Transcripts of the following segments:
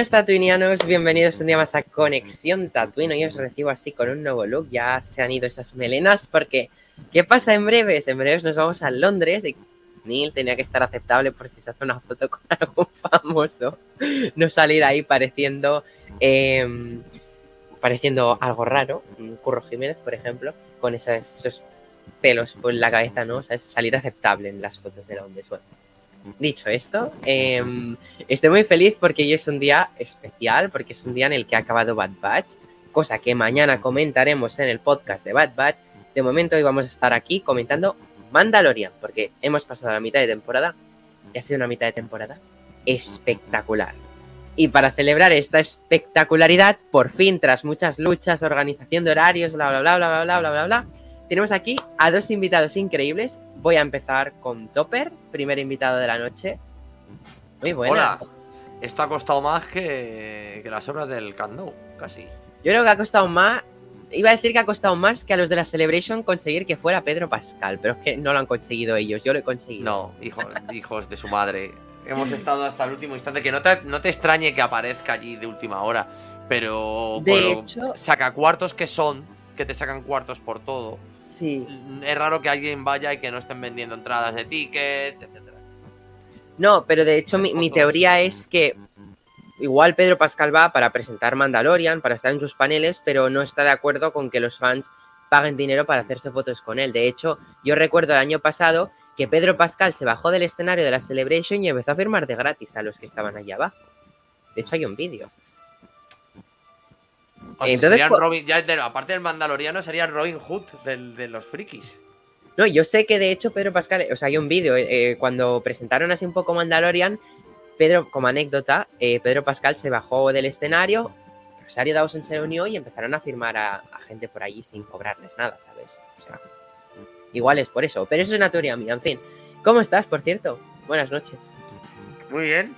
Buenas tatuinianos, bienvenidos un día más a Conexión Tatuino. Hoy os recibo así con un nuevo look, ya se han ido esas melenas porque ¿qué pasa en breves? En breves nos vamos a Londres y Neil tenía que estar aceptable por si se hace una foto con algún famoso, no salir ahí pareciendo em, pareciendo algo raro, Curro Jiménez por ejemplo, con esos, pelos por la cabeza, ¿no? Sea, salir aceptable en las fotos de Londres. Bueno, dicho esto, eh, estoy muy feliz porque hoy es un día especial, porque es un día en el que ha acabado Bad Batch, cosa que mañana comentaremos en el podcast de Bad Batch. De momento hoy vamos a estar aquí comentando Mandalorian, porque hemos pasado la mitad de temporada y ha sido una mitad de temporada espectacular. Y para celebrar esta espectacularidad, por fin, tras muchas luchas, organización de horarios, bla, bla, bla, bla, bla, bla, bla, bla, bla, tenemos aquí a dos invitados increíbles. Voy a empezar con Topper, primer invitado de la noche. Muy buenas. Hola. Esto ha costado más que, que las obras del Camp casi. Yo creo que ha costado más. Iba a decir que ha costado más que a los de la Celebration conseguir que fuera Pedro Pascal, pero es que no lo han conseguido ellos, yo lo he conseguido. No, hijo, hijos de su madre. Hemos estado hasta el último instante. Que no te, no te extrañe que aparezca allí de última hora, pero De hecho- saca cuartos que son, que te sacan cuartos por todo. Sí. Es raro que alguien vaya y que no estén vendiendo entradas de tickets, etcétera. No, pero de hecho mi, mi teoría es que igual Pedro Pascal va para presentar Mandalorian, para estar en sus paneles, pero no está de acuerdo con que los fans paguen dinero para hacerse fotos con él. De hecho, yo recuerdo el año pasado que Pedro Pascal se bajó del escenario de la Celebration y empezó a firmar de gratis a los que estaban allá abajo. De hecho, hay un vídeo. O sea, Entonces, Robin- ya de- aparte del Mandaloriano, sería Robin Hood del- de los frikis. No, yo sé que de hecho Pedro Pascal, o sea, hay un vídeo, eh, cuando presentaron así un poco Mandalorian, Pedro, como anécdota, eh, Pedro Pascal se bajó del escenario, Rosario Dawson se unió y empezaron a firmar a, a gente por allí sin cobrarles nada, ¿sabes? O sea, igual es por eso, pero eso es una teoría mía, en fin. ¿Cómo estás, por cierto? Buenas noches. Muy bien,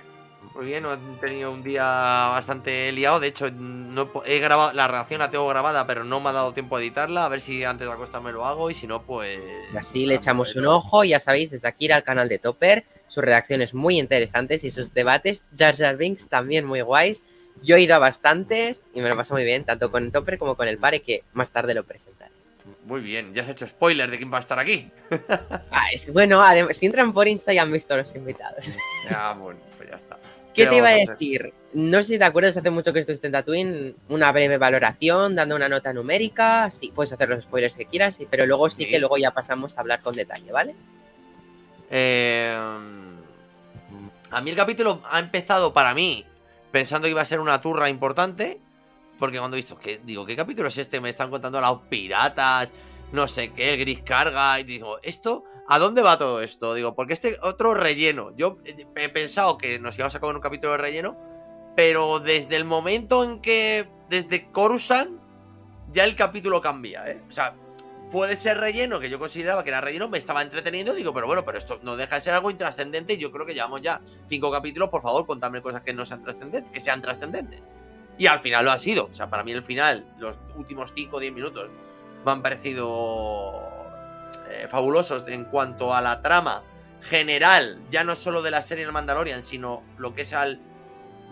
muy bien. He tenido un día bastante liado. De hecho, no he grabado la reacción la tengo grabada, pero no me ha dado tiempo a editarla. A ver si antes de acostarme lo hago y si no, pues. Y así le echamos un ojo, ya sabéis, desde aquí ir al canal de Topper, sus reacciones muy interesantes y sus debates, Jar Jar Binks también muy guays. Yo he ido a bastantes y me lo paso muy bien, tanto con Topper como con el Pare, que más tarde lo presentaré. Muy bien, ya has hecho spoiler de quién va a estar aquí. Ah, es, bueno, además, si entran por Insta ya han visto los invitados. Ya, bueno. ¿Qué ¿Qué te iba a a decir? No sé si te acuerdas, hace mucho que estuviste en Tatooine, una breve valoración, dando una nota numérica, sí, puedes hacer los spoilers que quieras, sí, pero luego sí Sí. que luego ya pasamos a hablar con detalle, ¿vale? Eh, a mí el capítulo ha empezado para mí pensando que iba a ser una turra importante. Porque cuando he visto que, digo, ¿qué capítulo es este? Me están contando los piratas, no sé qué, el gris carga. Y digo, ¿esto? ¿A dónde va todo esto? Digo, porque este otro relleno. Yo he pensado que nos íbamos a acabar un capítulo de relleno. Pero desde el momento en que. Desde Coruscant. Ya el capítulo cambia, ¿eh? O sea, puede ser relleno, que yo consideraba que era relleno, me estaba entreteniendo, digo, pero bueno, pero esto no deja de ser algo intrascendente y yo creo que llevamos ya cinco capítulos, por favor, contadme cosas que no sean trascendentes, que sean trascendentes. Y al final lo ha sido, o sea, para mí el final, los últimos 5 o 10 minutos me han parecido eh, fabulosos en cuanto a la trama general, ya no solo de la serie del Mandalorian, sino lo que es al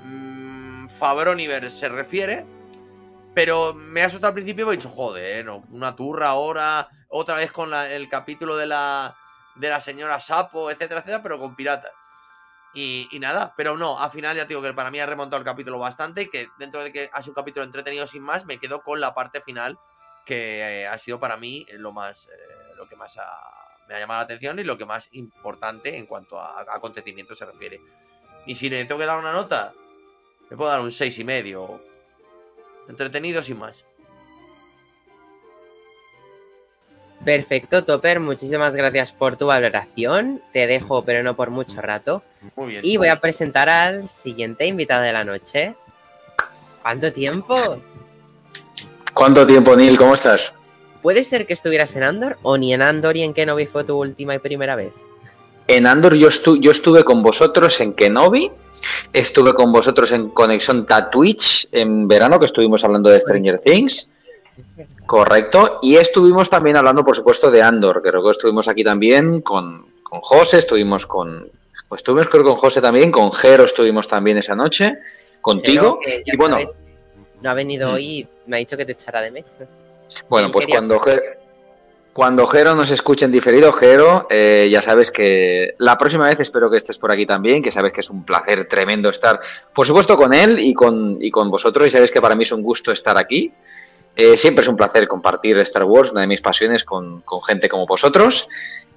mm, Fabroniverse se refiere. Pero me ha asustado al principio y he dicho, joder, no, una turra ahora, otra vez con el capítulo de la, de la señora Sapo, etcétera, etcétera, pero con piratas. Y, y nada, pero no, al final ya digo que para mí ha remontado el capítulo bastante y que dentro de que ha sido un capítulo entretenido sin más, me quedo con la parte final que eh, ha sido para mí lo más, eh, lo que más ha- me ha llamado la atención y lo que más importante en cuanto a, a acontecimientos se refiere. Y si le tengo que dar una nota, le puedo dar un seis y medio. Entretenido sin más. Perfecto, Topper, muchísimas gracias por tu valoración. Te dejo, pero no por mucho rato. Muy bien. Y voy a presentar al siguiente invitado de la noche. ¿Cuánto tiempo? ¿Cuánto tiempo, Neil? ¿Cómo estás? ¿Puede ser que estuvieras en Andor o ni en Andor y en Kenobi fue tu última y primera vez? En Andor yo, estu yo estuve con vosotros en Kenobi, estuve con vosotros en Conexión Twitch en verano, que estuvimos hablando de Stranger Things. Correcto. Y estuvimos también hablando, por supuesto, de Andor. Creo que estuvimos aquí también con, con José, estuvimos con. Pues estuvimos creo con José también, con Jero estuvimos también esa noche, contigo. y bueno. No ha venido mm. hoy, me ha dicho que te echará de menos. Bueno, pues cuando Jero, cuando Jero nos escuche en diferido, Jero, eh, ya sabes que la próxima vez espero que estés por aquí también, que sabes que es un placer tremendo estar, por supuesto, con él y con, y con vosotros, y sabes que para mí es un gusto estar aquí. Eh, siempre es un placer compartir Star Wars, una de mis pasiones, con, gente como vosotros,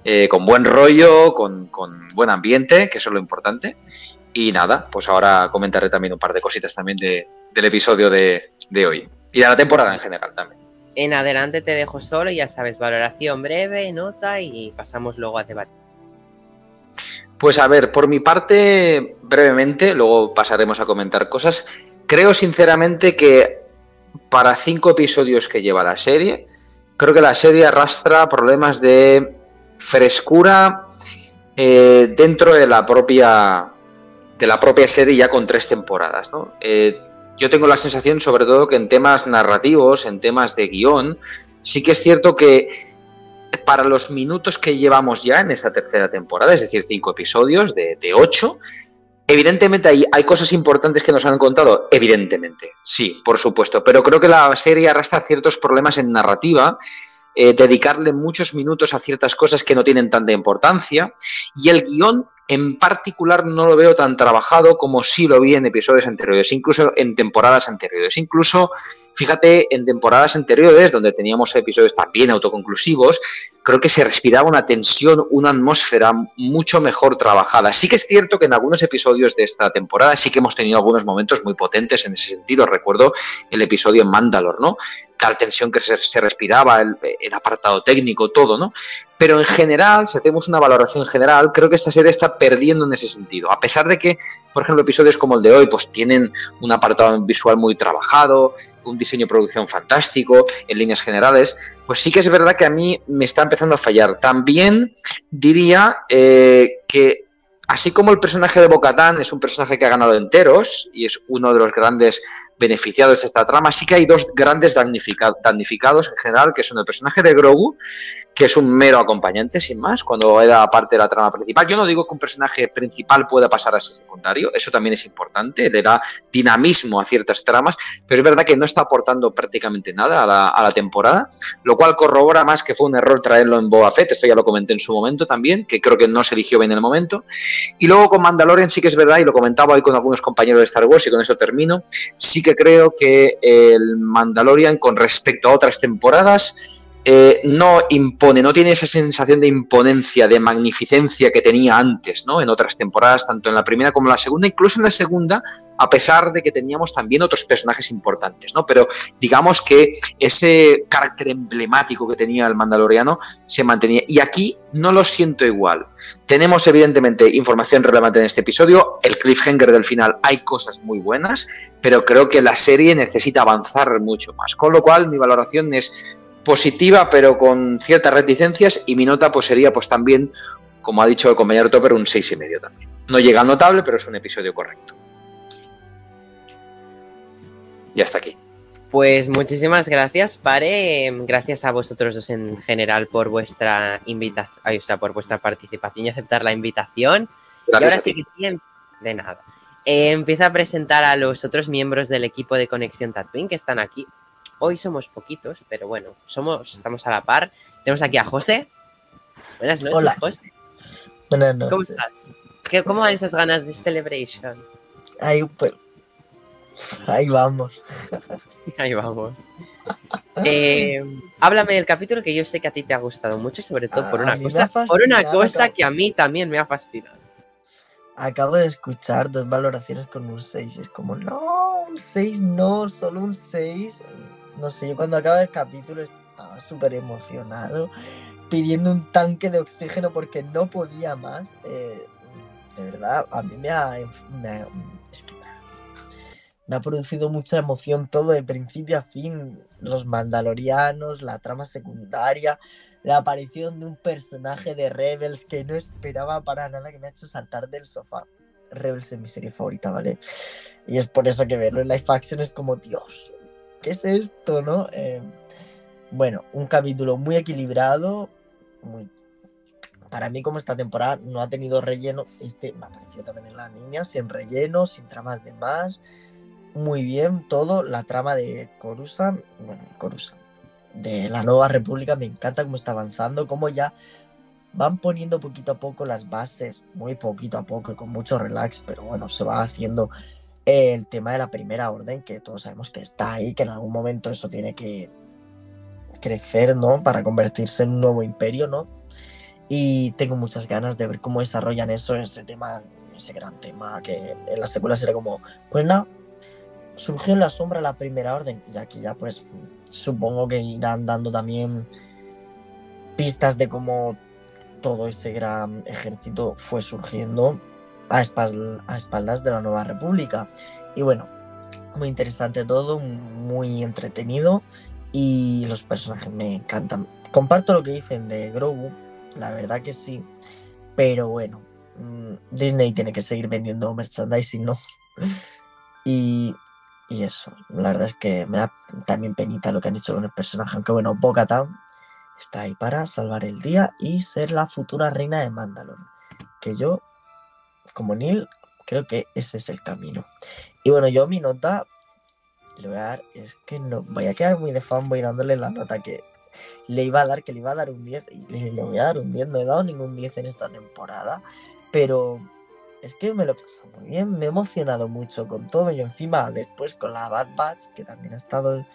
eh, con buen rollo, con, buen ambiente, que eso es lo importante. Y nada, pues ahora comentaré también un par de cositas también del episodio de, de hoy y de la temporada en general también. En adelante te dejo solo, ya sabes, valoración breve, nota y pasamos luego a debatir. Pues a ver, por mi parte, brevemente, luego pasaremos a comentar cosas. Creo sinceramente que para cinco episodios que lleva la serie, creo que la serie arrastra problemas de frescura eh, dentro de la propia de la propia serie ya con tres temporadas. Eh, yo tengo la sensación, sobre todo, que en temas narrativos, en temas de guion, sí que es cierto que para los minutos que llevamos ya en esta tercera temporada, es decir, cinco episodios de, de ocho, Evidentemente hay, hay, cosas importantes que nos han contado, evidentemente, sí, por supuesto, pero creo que la serie arrastra ciertos problemas en narrativa, eh, dedicarle muchos minutos a ciertas cosas que no tienen tanta importancia. Y el guion en particular no lo veo tan trabajado como sí lo vi en episodios anteriores, incluso en temporadas anteriores, incluso Fíjate, en temporadas anteriores, donde teníamos episodios también autoconclusivos, creo que se respiraba una tensión, una atmósfera mucho mejor trabajada. Sí que es cierto que en algunos episodios de esta temporada sí que hemos tenido algunos momentos muy potentes en ese sentido. Recuerdo el episodio en Mandalore, ¿no? Tal tensión que se, respiraba, el, el, apartado técnico, todo, ¿no? Pero en general, si hacemos una valoración general, creo que esta serie está perdiendo en ese sentido. A pesar de que, por ejemplo, episodios como el de hoy, pues tienen un apartado visual muy trabajado, un diseño producción fantástico en líneas generales, pues sí que es verdad que a mí me está empezando a fallar. También diría eh, que así como el personaje de Bocatán es un personaje que ha ganado enteros y es uno de los grandes beneficiados de esta trama, sí que hay dos grandes damnificados en general, que son el personaje de Grogu, que es un mero acompañante, sin más, cuando era parte de la trama principal. Yo no digo que un personaje principal pueda pasar a ser secundario, eso también es importante, le da dinamismo a ciertas tramas, pero es verdad que no está aportando prácticamente nada a la, a la temporada, lo cual corrobora más que fue un error traerlo en Boba Fett, esto ya lo comenté en su momento también, que creo que no se eligió bien en el momento. Y luego con Mandalorian sí que es verdad, y lo comentaba hoy con algunos compañeros de Star Wars, y con eso termino, sí que creo que el Mandalorian con respecto a otras temporadas eh, no impone, no tiene esa sensación de imponencia, de magnificencia que tenía antes, ¿no? En otras temporadas, tanto en la primera como en la segunda, incluso en la segunda, a pesar de que teníamos también otros personajes importantes, ¿no? Pero digamos que ese carácter emblemático que tenía el Mandaloriano se mantenía. Y aquí no lo siento igual. Tenemos evidentemente información relevante en este episodio. El cliffhanger del final hay cosas muy buenas, pero creo que la serie necesita avanzar mucho más. Con lo cual, mi valoración es positiva, pero con ciertas reticencias, y mi nota pues sería pues también, como ha dicho el compañero Topper, un seis y medio también. No llega a notable, pero es un episodio correcto. Ya está aquí. Pues muchísimas gracias, Pare. Gracias a vosotros dos en general por vuestra invitación, o sea, por vuestra participación y aceptar la invitación. y ahora sí que de nada. Eh, empieza a presentar a los otros miembros del equipo de Conexión Tatooine que están aquí. Hoy somos poquitos, pero bueno, somos, estamos a la par. Tenemos aquí a José. Buenas noches, Hola. José. Buenas noches. ¿Cómo estás? ¿Qué, ¿Cómo van esas ganas de Celebration? Ahí, pues, ahí vamos. Ahí vamos. Eh, háblame del capítulo que yo sé que a ti te ha gustado mucho, sobre todo por A una cosa, por una cosa que a mí también me ha fascinado. Acabo de escuchar dos valoraciones con un 6 y es como, no, un 6 no, solo un 6. No sé, yo cuando acaba el capítulo es- estaba súper emocionado, pidiendo un tanque de oxígeno porque no podía más. Eh, de verdad, a mí me ha, me ha- es que me ha- producido mucha emoción todo de principio a fin. Los mandalorianos, la trama secundaria, la aparición de un personaje de Rebels que no esperaba para nada, que me ha hecho saltar del sofá. Rebels es mi serie favorita, ¿vale? Y es por eso que verlo en live action es como, Dios, ¿qué es esto, no? Eh, bueno, un capítulo muy equilibrado, muy... Para mí, como esta temporada no ha tenido relleno, este me ha también en la niña, sin relleno, sin tramas de más. Muy bien todo. La trama de Coruscant, bueno, Coruscant, de la Nueva República, me encanta cómo está avanzando, cómo ya van poniendo poquito a poco las bases, muy poquito a poco y con mucho relax, pero bueno, se va haciendo el tema de la primera orden, que todos sabemos que está ahí, que en algún momento eso tiene que crecer, ¿no? Para convertirse en un nuevo imperio, ¿no? Y tengo muchas ganas de ver cómo desarrollan eso, ese tema, ese gran tema, que en la secuela será como, pues nada, surgió en la sombra la primera orden, y aquí ya pues supongo que irán dando también pistas de cómo todo ese gran ejército fue surgiendo a, espal- a espaldas de la nueva república. Y bueno, muy interesante todo, muy entretenido y los personajes me encantan. Comparto lo que dicen de Grogu, la verdad que sí, pero bueno, mm, Disney tiene que seguir vendiendo merchandising, ¿no? Y, y eso, la verdad es que me da también penita lo que han hecho con el personaje, aunque bueno, Bo-Katan está ahí para salvar el día y ser la futura reina de Mandalore. Que yo, como Neil, creo que ese es el camino. Y bueno, yo mi nota le voy a dar, es que no, voy a quedar muy de fanboy dándole la nota que le iba a dar, que le iba a dar un 10 y le voy a dar un 10, no he dado ningún 10 en esta temporada, pero es que me lo he pasado muy bien, me he emocionado mucho con todo y encima después con la Bad Batch, que también ha estado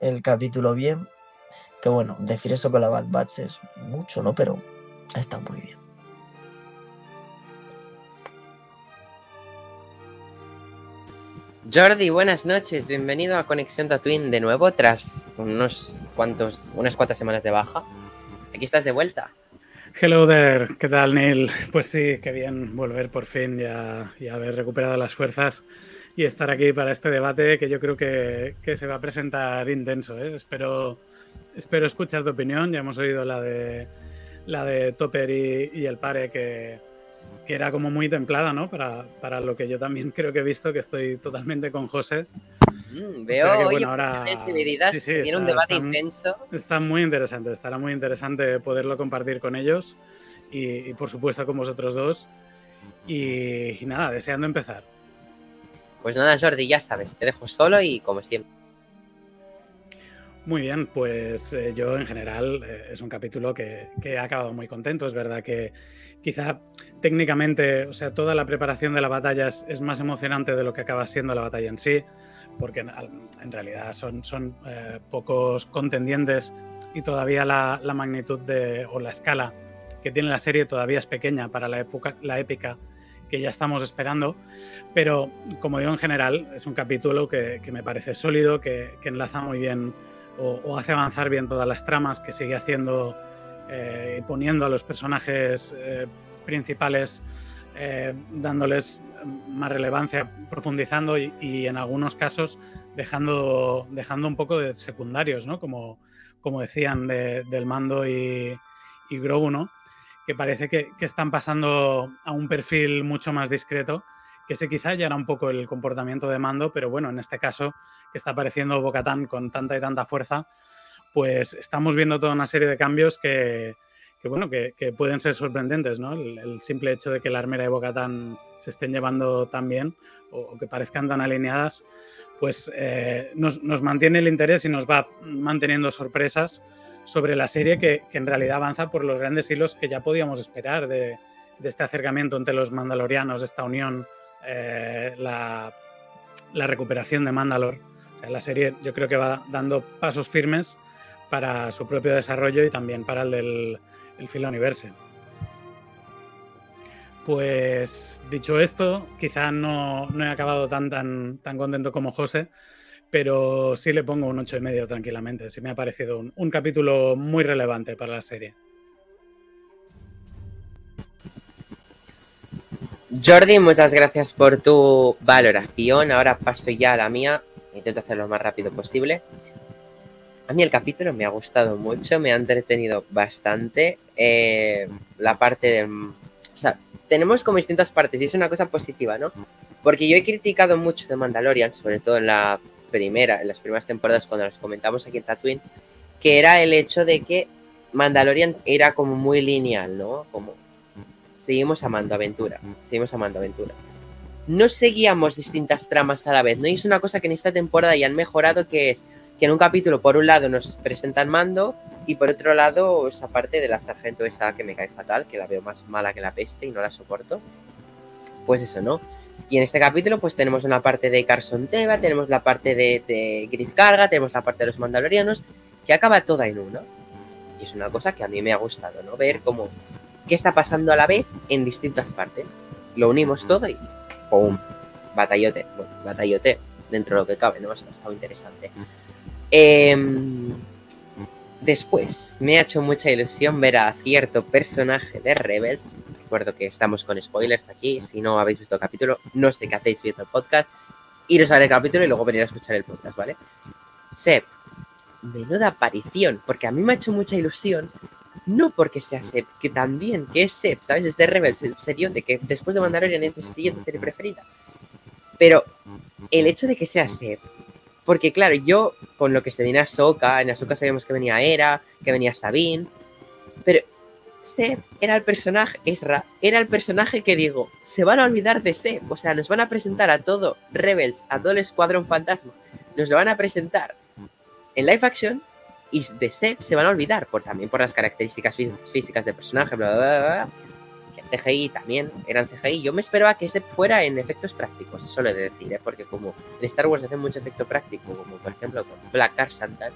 el capítulo bien, que bueno, decir eso con la Bad Batch es mucho, ¿no? Pero está muy bien. Jordi, buenas noches, bienvenido a Conexión Tatooine de nuevo tras unos cuantos, unas cuantas semanas de baja. Aquí estás de vuelta. Hello there, ¿qué tal Neil? Pues sí, qué bien volver por fin ya, y haber recuperado las fuerzas y estar aquí para este debate que yo creo que, que se va a presentar intenso. ¿eh? Espero, espero escuchar tu opinión, ya hemos oído la de, la de Topper y, y el Pare que, que era como muy templada, ¿no? Para, para lo que yo también creo que he visto, que estoy totalmente con José. Mm, O veo sea que, bueno, ahora- sí, sí, viene un debate está- intenso. Está muy interesante, estará muy interesante poderlo compartir con ellos y, y, por supuesto con vosotros dos. Y, y nada, deseando empezar. Pues nada, Jordi, ya sabes, te dejo solo y como siempre. Muy bien, pues eh, yo en general eh, es un capítulo que, que he acabado muy contento. Es verdad que quizá técnicamente, o sea, toda la preparación de la batalla es, es más emocionante de lo que acaba siendo la batalla en sí, porque en, en realidad son, son eh, pocos contendientes y todavía la, la, magnitud de, o la escala que tiene la serie todavía es pequeña para la, época, la épica que ya estamos esperando, pero como digo en general es un capítulo que, que me parece sólido, que, que enlaza muy bien o, hace avanzar bien todas las tramas, que sigue haciendo eh, y poniendo a los personajes eh, principales, eh, dándoles más relevancia, profundizando y, en algunos casos dejando, dejando un poco de secundarios, ¿no? Como, como decían de, del mando y, y Grogu, que parece que, que, están pasando a un perfil mucho más discreto, que ese quizá ya era un poco el comportamiento de mando, pero bueno, en este caso que está apareciendo Bocatán con tanta y tanta fuerza, pues estamos viendo toda una serie de cambios que, bueno, que, pueden ser sorprendentes, ¿no? El, simple hecho de que la armera y Bocatán se estén llevando tan bien o, que parezcan tan alineadas, pues eh, nos, mantiene el interés y nos va manteniendo sorpresas sobre la serie que, que, en realidad avanza por los grandes hilos que ya podíamos esperar de, de este acercamiento entre los mandalorianos, esta unión, eh, la, recuperación de Mandalor. O sea, la serie yo creo que va dando pasos firmes para su propio desarrollo y también para el del el Filoniverse. Pues dicho esto, quizá no, no he acabado tan, tan, tan contento como José, pero sí le pongo un ocho y medio tranquilamente. Sí me ha parecido un, un capítulo muy relevante para la serie. Jordi, muchas gracias por tu valoración. Ahora paso ya a la mía. Intento hacerlo lo más rápido posible. A mí el capítulo me ha gustado mucho, me ha entretenido bastante. Eh, la parte de... O sea, tenemos como distintas partes y es una cosa positiva, ¿no? Porque yo he criticado mucho de Mandalorian, sobre todo en la primera, en las primeras temporadas cuando los comentamos aquí en Tatooine, que era el hecho de que Mandalorian era como muy lineal, ¿no? Como seguimos amando aventura, seguimos amando aventura. No seguíamos distintas tramas a la vez, ¿no? Y es una cosa que en esta temporada ya han mejorado, que es que en un capítulo, por un lado, nos presentan Mando y por otro lado, esa parte de la sargento esa que me cae fatal, que la veo más mala que la peste y no la soporto. Pues eso, ¿no? Y en este capítulo, pues tenemos una parte de Carson Teva, tenemos la parte de, de Griff Carga, tenemos la parte de los Mandalorianos, que acaba toda en uno. Y es una cosa que a mí me ha gustado, ¿no? Ver cómo qué está pasando a la vez en distintas partes. Lo unimos todo y ¡pum! Batallote. Bueno, batallote dentro de lo que cabe, ¿no? Esto ha estado interesante. Em, después, me ha hecho mucha ilusión ver a cierto personaje de Rebels. Recuerdo que estamos con spoilers aquí. Si no habéis visto el capítulo, no sé qué hacéis viendo el podcast. Iros a ver el capítulo y luego venir a escuchar el podcast, ¿vale? Sep, menuda aparición, porque a mí me ha hecho mucha ilusión no porque sea Seb, que también, que es Seb, ¿sabes? Es de Rebels, el serio de que después de Mandalorian es mi siguiente serie preferida. Pero el hecho de que sea Seb, porque claro, yo con lo que se viene a Soka, en Ahsoka sabíamos que venía Era, que venía Sabine, pero Seb era el personaje, Ezra, era el personaje que digo, se van a olvidar de Seb, o sea, nos van a presentar a todo Rebels, a todo el Escuadrón Fantasma, nos lo van a presentar en live action y de Seb se van a olvidar, por, también por las características físicas del personaje, bla, bla, bla, Que CGI también eran CGI. Yo me esperaba que Seb fuera en efectos prácticos, eso lo he de decir, ¿eh? porque como en Star Wars hacen mucho efecto práctico, como por ejemplo con Black Car Santa,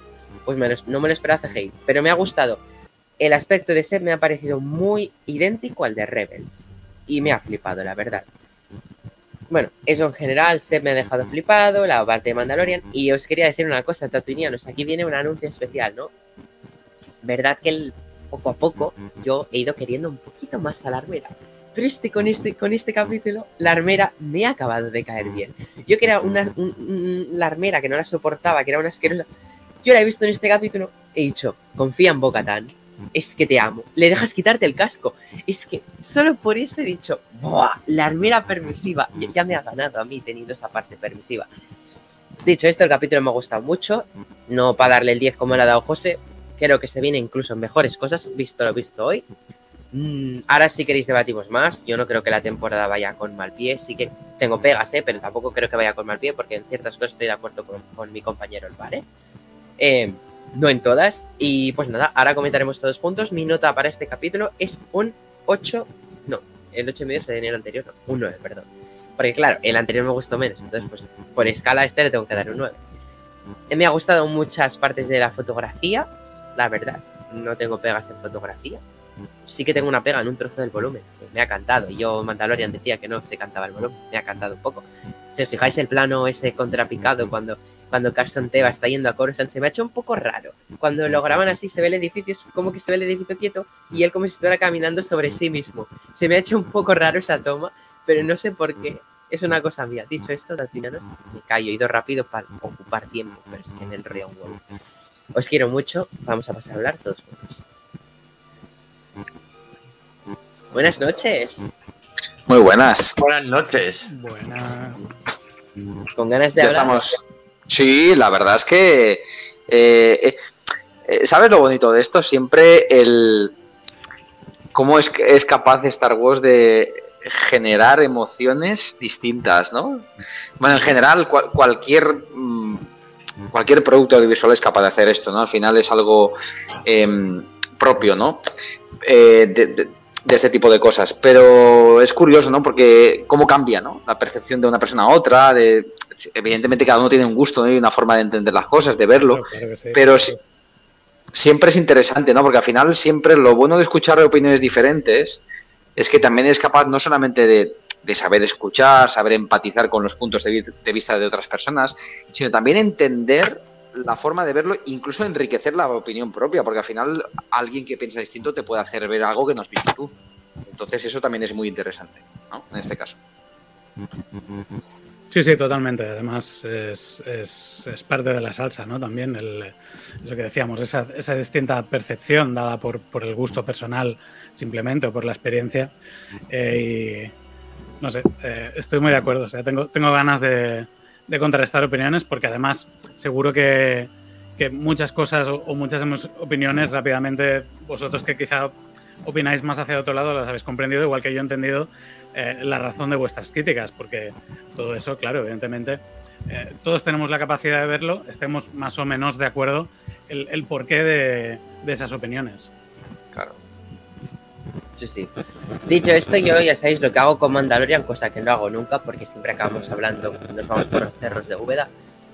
pues no me lo esperaba CGI, pero me ha gustado. El aspecto de Seb me ha parecido muy idéntico al de Rebels y me ha flipado, la verdad. Bueno, eso en general se me ha dejado flipado, la parte de Mandalorian. Y os quería decir una cosa, tatuinianos. Aquí viene un anuncio especial, ¿no? Verdad que poco a poco yo he ido queriendo un poquito más a la armera. Pero este, con, este, con este capítulo, la armera me ha acabado de caer bien. Yo que era una la armera que no la soportaba, que era una asquerosa. Yo la he visto en este capítulo, he dicho, confía en Bocatán es que te amo. Le dejas quitarte el casco. Es que solo por eso he dicho, ¡buah! La armera permisiva. Ya me ha ganado a mí teniendo esa parte permisiva. Dicho esto, el capítulo me ha gustado mucho. No para darle el 10 como le ha dado José. Creo que se viene incluso mejores cosas, visto lo visto hoy. Mm, ahora si queréis debatimos más. Yo no creo que la temporada vaya con mal pie. Sí que tengo pegas, ¿eh? pero tampoco creo que vaya con mal pie porque en ciertas cosas estoy de acuerdo con, mi compañero el. Eh, no en todas. Y pues nada, ahora comentaremos todos juntos. Mi nota para este capítulo es un 8, no, el 8 y medio es de el anterior, no, un 9, perdón. Porque claro, el anterior me gustó menos, entonces pues por escala este le tengo que dar un 9. Me ha gustado muchas partes de la fotografía, la verdad, no tengo pegas en fotografía. Sí que tengo una pega en un trozo del volumen, me ha cantado. Yo, Mandalorian decía que no se cantaba el volumen, me ha cantado un poco. Si os fijáis el plano ese contrapicado cuando cuando Carson Teva está yendo a Coruscant, se me ha hecho un poco raro. Cuando lo graban así, se ve el edificio, es como que se ve el edificio quieto y él como si estuviera caminando sobre sí mismo. Se me ha hecho un poco raro esa toma, pero no sé por qué. Es una cosa mía. Dicho esto, al final me callo, he ido rápido para ocupar tiempo, pero es que en el Real World. Os quiero mucho, vamos a pasar a hablar todos juntos. Buenas noches. Muy buenas. Buenas noches. Buenas. Con ganas de ya Estamos Sí, la verdad es que. Eh, eh, ¿Sabes lo bonito de esto? Siempre el. cómo es, es capaz Star Wars de generar emociones distintas, ¿no? Bueno, en general, cualquier. Mm, cualquier producto audiovisual es capaz de hacer esto, ¿no? Al final es algo em, propio, ¿no? Eh, este tipo de cosas. Pero es curioso, ¿no? Porque cómo cambia, ¿no? La percepción de una persona a otra, de, evidentemente cada uno tiene un gusto y una forma de entender las cosas, de verlo, pero siempre es interesante, ¿no? Porque al final siempre lo bueno de escuchar opiniones diferentes es que también es capaz no solamente de, de saber escuchar, saber empatizar con los puntos de, de vista de otras personas, sino también entender la forma de verlo, incluso enriquecer la opinión propia, porque al final alguien que piensa distinto te puede hacer ver algo que no has visto tú. Entonces eso también es muy interesante, ¿no? En este caso. Sí, sí, totalmente. Además, es, es- es parte de la salsa, ¿no? También el, eso que decíamos, esa, esa distinta percepción dada por, por el gusto personal, simplemente, o por la experiencia. Eh, y no sé, eh, estoy muy de acuerdo. O sea, tengo, tengo ganas de, de contrarrestar opiniones, porque además, seguro que, que muchas cosas o, muchas emo- opiniones rápidamente, vosotros que quizá opináis más hacia otro lado, las habéis comprendido, igual que yo he entendido eh, la razón de vuestras críticas, porque todo eso, claro, evidentemente, eh, todos tenemos la capacidad de verlo, estemos más o menos de acuerdo el, el porqué de, de esas opiniones. Claro. Sí, sí. Dicho esto, yo ya sabéis lo que hago con Mandalorian, cosa que no hago nunca porque siempre acabamos hablando, nos vamos por los cerros de Úbeda.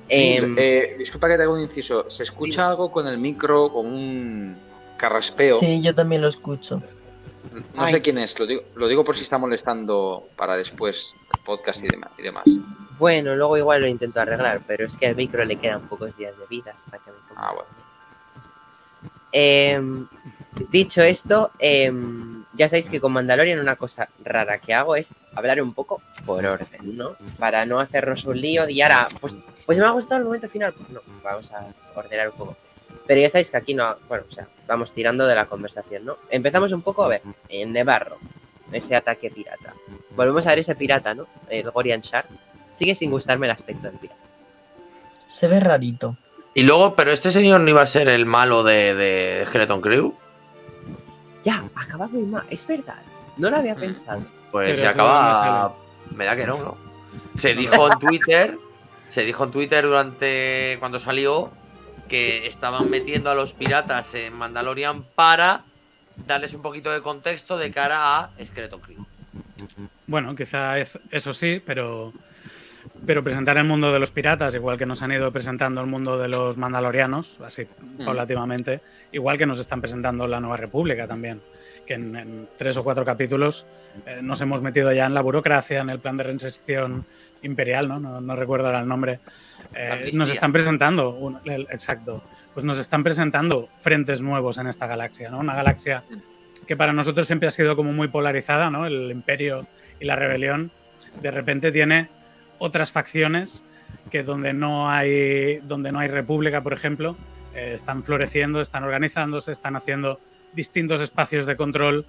Em, Eh, disculpa que te haga un inciso. ¿Se escucha algo con el micro, con un carraspeo? Sí, yo también lo escucho. No Ay. sé quién es, lo digo, lo digo por si está molestando para después el podcast y dema- y demás. Bueno, luego igual lo intento arreglar, pero es que al micro le quedan pocos días de vida hasta que me. Ah, bueno. Em, dicho esto, em, ya sabéis que con Mandalorian una cosa rara que hago es hablar un poco por orden, ¿no? Para no hacernos un lío y ahora, pues, pues me ha gustado el momento final. Pues no, vamos a ordenar un poco. Pero ya sabéis que aquí no, bueno, o sea, vamos tirando de la conversación, ¿no? Empezamos un poco a ver, en Nevarro, ese ataque pirata. Volvemos a ver ese pirata, ¿no? El Gorian Shark. Sigue sin gustarme el aspecto del pirata. Se ve rarito. Y luego, pero este señor no iba a ser el malo de, de Skeleton Crew. Ya, acaba muy mal, es verdad. No lo había pensado. Pues Pero se acaba. Me da que no, ¿no? Se dijo en Twitter. se dijo en Twitter durante. cuando salió. que estaban metiendo a los piratas en Mandalorian para darles un poquito de contexto de cara a Skeleton Crew. Bueno, quizá es- eso sí, pero, pero presentar el mundo de los piratas, igual que nos han ido presentando el mundo de los mandalorianos, así paulativamente, igual que nos están presentando la Nueva República también, que en, en tres o cuatro capítulos eh, nos hemos metido ya en la burocracia, en el plan de reinserción imperial, ¿no? No, no recuerdo ahora el nombre. Eh, nos están presentando, un- el- exacto, pues nos están presentando frentes nuevos en esta galaxia, ¿no? Una galaxia que para nosotros siempre ha sido como muy polarizada, ¿no? El imperio y la rebelión, de repente tiene otras facciones que donde no hay, donde no hay república, por ejemplo, eh, están floreciendo, están organizándose, están haciendo distintos espacios de control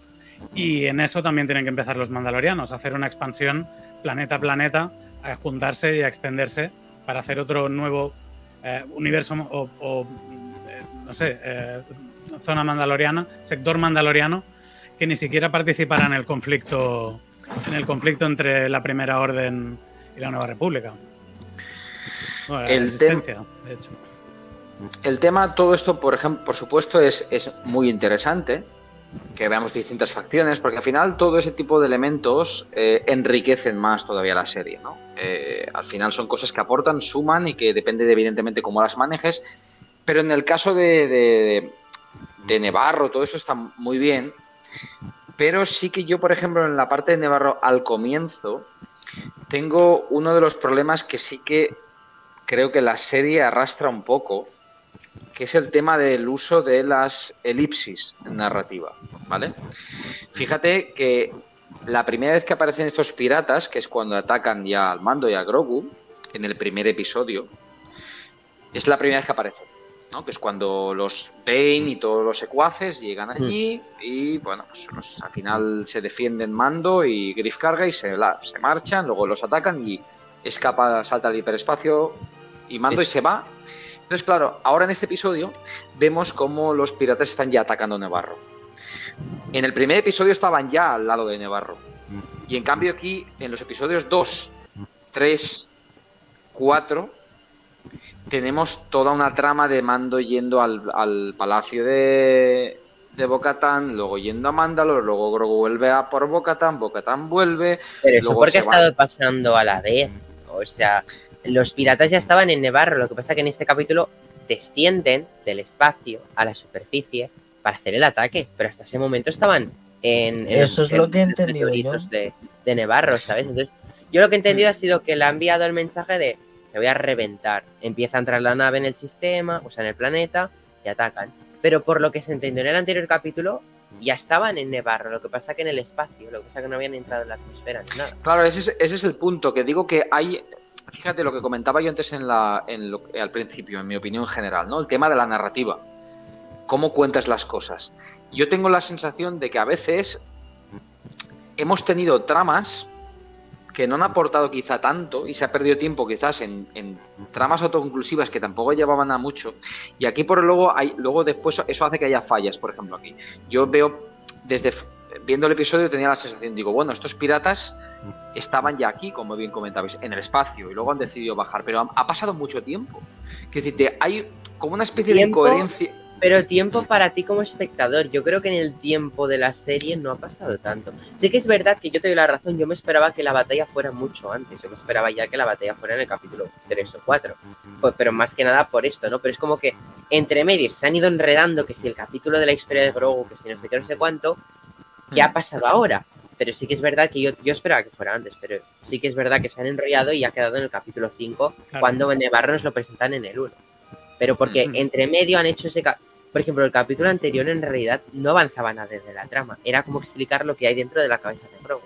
y en eso también tienen que empezar los mandalorianos, a hacer una expansión planeta a planeta, a juntarse y a extenderse para hacer otro nuevo eh, universo o, o, eh, no sé, eh, zona mandaloriana, sector mandaloriano, que ni siquiera participará en el conflicto, en el conflicto entre la Primera Orden y la Nueva República. Bueno, la El resistencia, de hecho. El tema, todo esto, por ejemplo, por supuesto, es, es muy interesante que veamos distintas facciones, porque al final todo ese tipo de elementos eh, enriquecen más todavía la serie, ¿no? Eh, al final son cosas que aportan, suman y que depende de, evidentemente cómo las manejes, pero en el caso de, de, de Nevarro, todo eso está muy bien, pero sí que yo, por ejemplo, en la parte de Nevarro al comienzo, tengo uno de los problemas que sí que creo que la serie arrastra un poco, que es el tema del uso de las elipsis en narrativa, ¿vale? Fíjate que la primera vez que aparecen estos piratas, que es cuando atacan ya al mando y a Grogu, en el primer episodio, es la primera vez que aparecen, ¿no? Que es cuando los Bane y todos los secuaces llegan allí y, bueno, pues los- al final se defienden Mando y Griff carga y se, la- se marchan, luego los atacan y escapa, salta al hiperespacio y Mando Sí. y se va. Entonces, claro, ahora en este episodio vemos cómo los piratas están ya atacando Nevarro. En el primer episodio estaban ya al lado de Nevarro. Y en cambio aquí, en los episodios 2, 3, 4, tenemos toda una trama de Mando yendo al, al palacio de, de Bocatán, luego yendo a Mandalor, luego Grogu vuelve a por Bocatán, Bocatán vuelve. Pero eso porque ha van. estado pasando a la vez. O sea, los piratas ya estaban en Nevarro. Lo que pasa que en este capítulo descienden del espacio a la superficie para hacer el ataque. Pero hasta ese momento estaban en. en Eso los- es lo en que he entendido de- de Nevarro, ¿sabes? Entonces, yo lo que he entendido ha sido que le ha enviado el mensaje de te voy a reventar. Empieza a entrar la nave en el sistema, o sea, en el planeta, y atacan. Pero por lo que se entendió en el anterior capítulo, ya estaban en Nevarro, lo que pasa que en el espacio, lo que pasa que no habían entrado en la atmósfera ni nada. Claro, ese es, ese es el punto, que digo que hay, fíjate lo que comentaba yo antes en la, en lo- al principio, en mi opinión general, ¿no? El tema de la narrativa, cómo cuentas las cosas. Yo tengo la sensación de que a veces hemos tenido tramas que no han aportado quizá tanto y se ha perdido tiempo quizás en, en tramas autoconclusivas que tampoco llevaban a mucho y aquí por luego hay luego después eso hace que haya fallas por ejemplo aquí yo veo desde viendo el episodio tenía la sensación digo bueno estos piratas estaban ya aquí como bien comentabais en el espacio y luego han decidido bajar pero ha, ha pasado mucho tiempo que decirte hay como una especie ¿Tiempo? de incoherencia Pero tiempo para ti como espectador. Yo creo que en el tiempo de la serie no ha pasado tanto. Sí que es verdad que yo te doy la razón. Yo me esperaba que la batalla fuera mucho antes. Yo me esperaba ya que la batalla fuera en el capítulo 3 o 4. Pues, pero más que nada por esto, ¿no? Pero es como que entre medios se han ido enredando que si el capítulo de la historia de Grogu, que si no sé qué, no sé cuánto, ¿qué ha pasado ahora? Pero sí que es verdad que yo, yo esperaba que fuera antes, pero sí que es verdad que se han enrollado y ha quedado en el capítulo 5 Claro. cuando Nevarro nos lo presentan en el 1. Pero porque entre medio han hecho ese... Por ejemplo, el capítulo anterior en realidad no avanzaba nada desde la trama. Era como explicar lo que hay dentro de la cabeza de Grogu.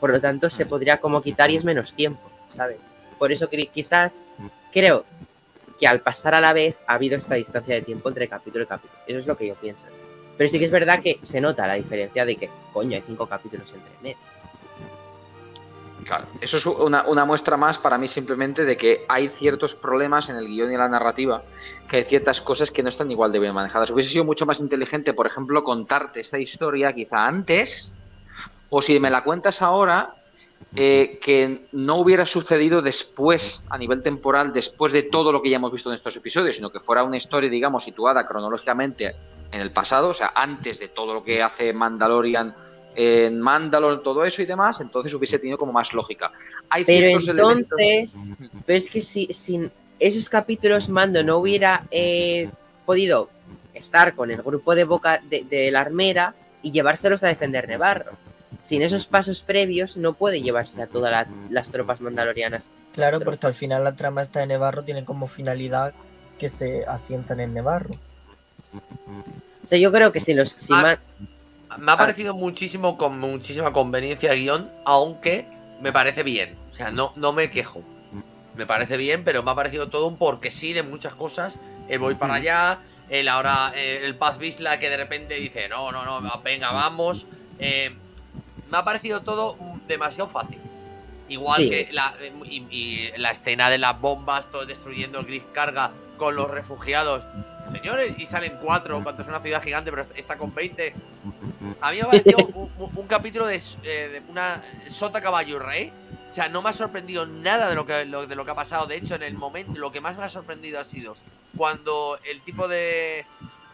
Por lo tanto, se podría como quitar y es menos tiempo, ¿sabes? Por eso quizás creo que al pasar a la vez ha habido esta distancia de tiempo entre capítulo y capítulo. Eso es lo que yo pienso. Pero sí que es verdad que se nota la diferencia de que, coño, hay cinco capítulos entre medio. Claro, eso es una, una muestra más para mí simplemente de que hay ciertos problemas en el guion y en la narrativa, que hay ciertas cosas que no están igual de bien manejadas. Hubiese sido mucho más inteligente, por ejemplo, contarte esta historia quizá antes, o si me la cuentas ahora, eh, que no hubiera sucedido después, a nivel temporal, después de todo lo que ya hemos visto en estos episodios, sino que fuera una historia, digamos, situada cronológicamente en el pasado, o sea, antes de todo lo que hace Mandalorian en Mandalore, todo eso y demás, entonces hubiese tenido como más lógica. Hay Pero ciertos elementos. entonces, pero es que si sin esos capítulos Mando no hubiera eh, podido estar con el grupo de boca de, de la armera y llevárselos a defender Nevarro. Sin esos pasos previos no puede llevarse a todas la- las tropas mandalorianas. Claro, porque al final la trama esta de Nevarro tiene como finalidad que se asientan en Nevarro. O sea, yo creo que si los si Ah, Me ha parecido muchísimo con muchísima conveniencia guion, aunque me parece bien. O sea, no, no me quejo. Me parece bien, pero me ha parecido todo un porque sí de muchas cosas. El voy para allá, el ahora eh, el Paz Visla que de repente dice, no, no, no, venga, vamos. Eh, me ha parecido todo demasiado fácil. Igual Sí. que la, y, y la escena de las bombas, todo destruyendo el Griff Carga con los refugiados. Señores, y salen cuatro, cuando es una ciudad gigante, pero está con 20. A mí me ha parecido un, un- capítulo de, eh, de una sota caballo rey. O sea, no me ha sorprendido nada de lo que lo- de lo que ha pasado. De hecho, en el momento, lo que más me ha sorprendido ha sido cuando el tipo de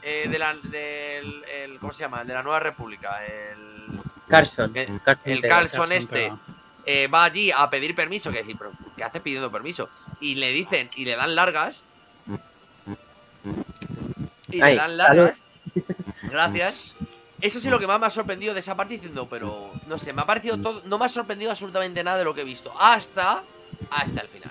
eh, de la del el- ¿cómo se llama? De la Nueva República, el Carson, el- Carson el Carson este eh, va allí a pedir permiso, que decir, pero ¿qué hace pidiendo permiso? Y le dicen y le dan largas. Y Ay, le dan largas. Gracias. Eso sí lo que más me ha sorprendido de esa parte diciendo, pero no sé, me ha parecido todo, no me ha sorprendido absolutamente nada de lo que he visto. Hasta, hasta el final.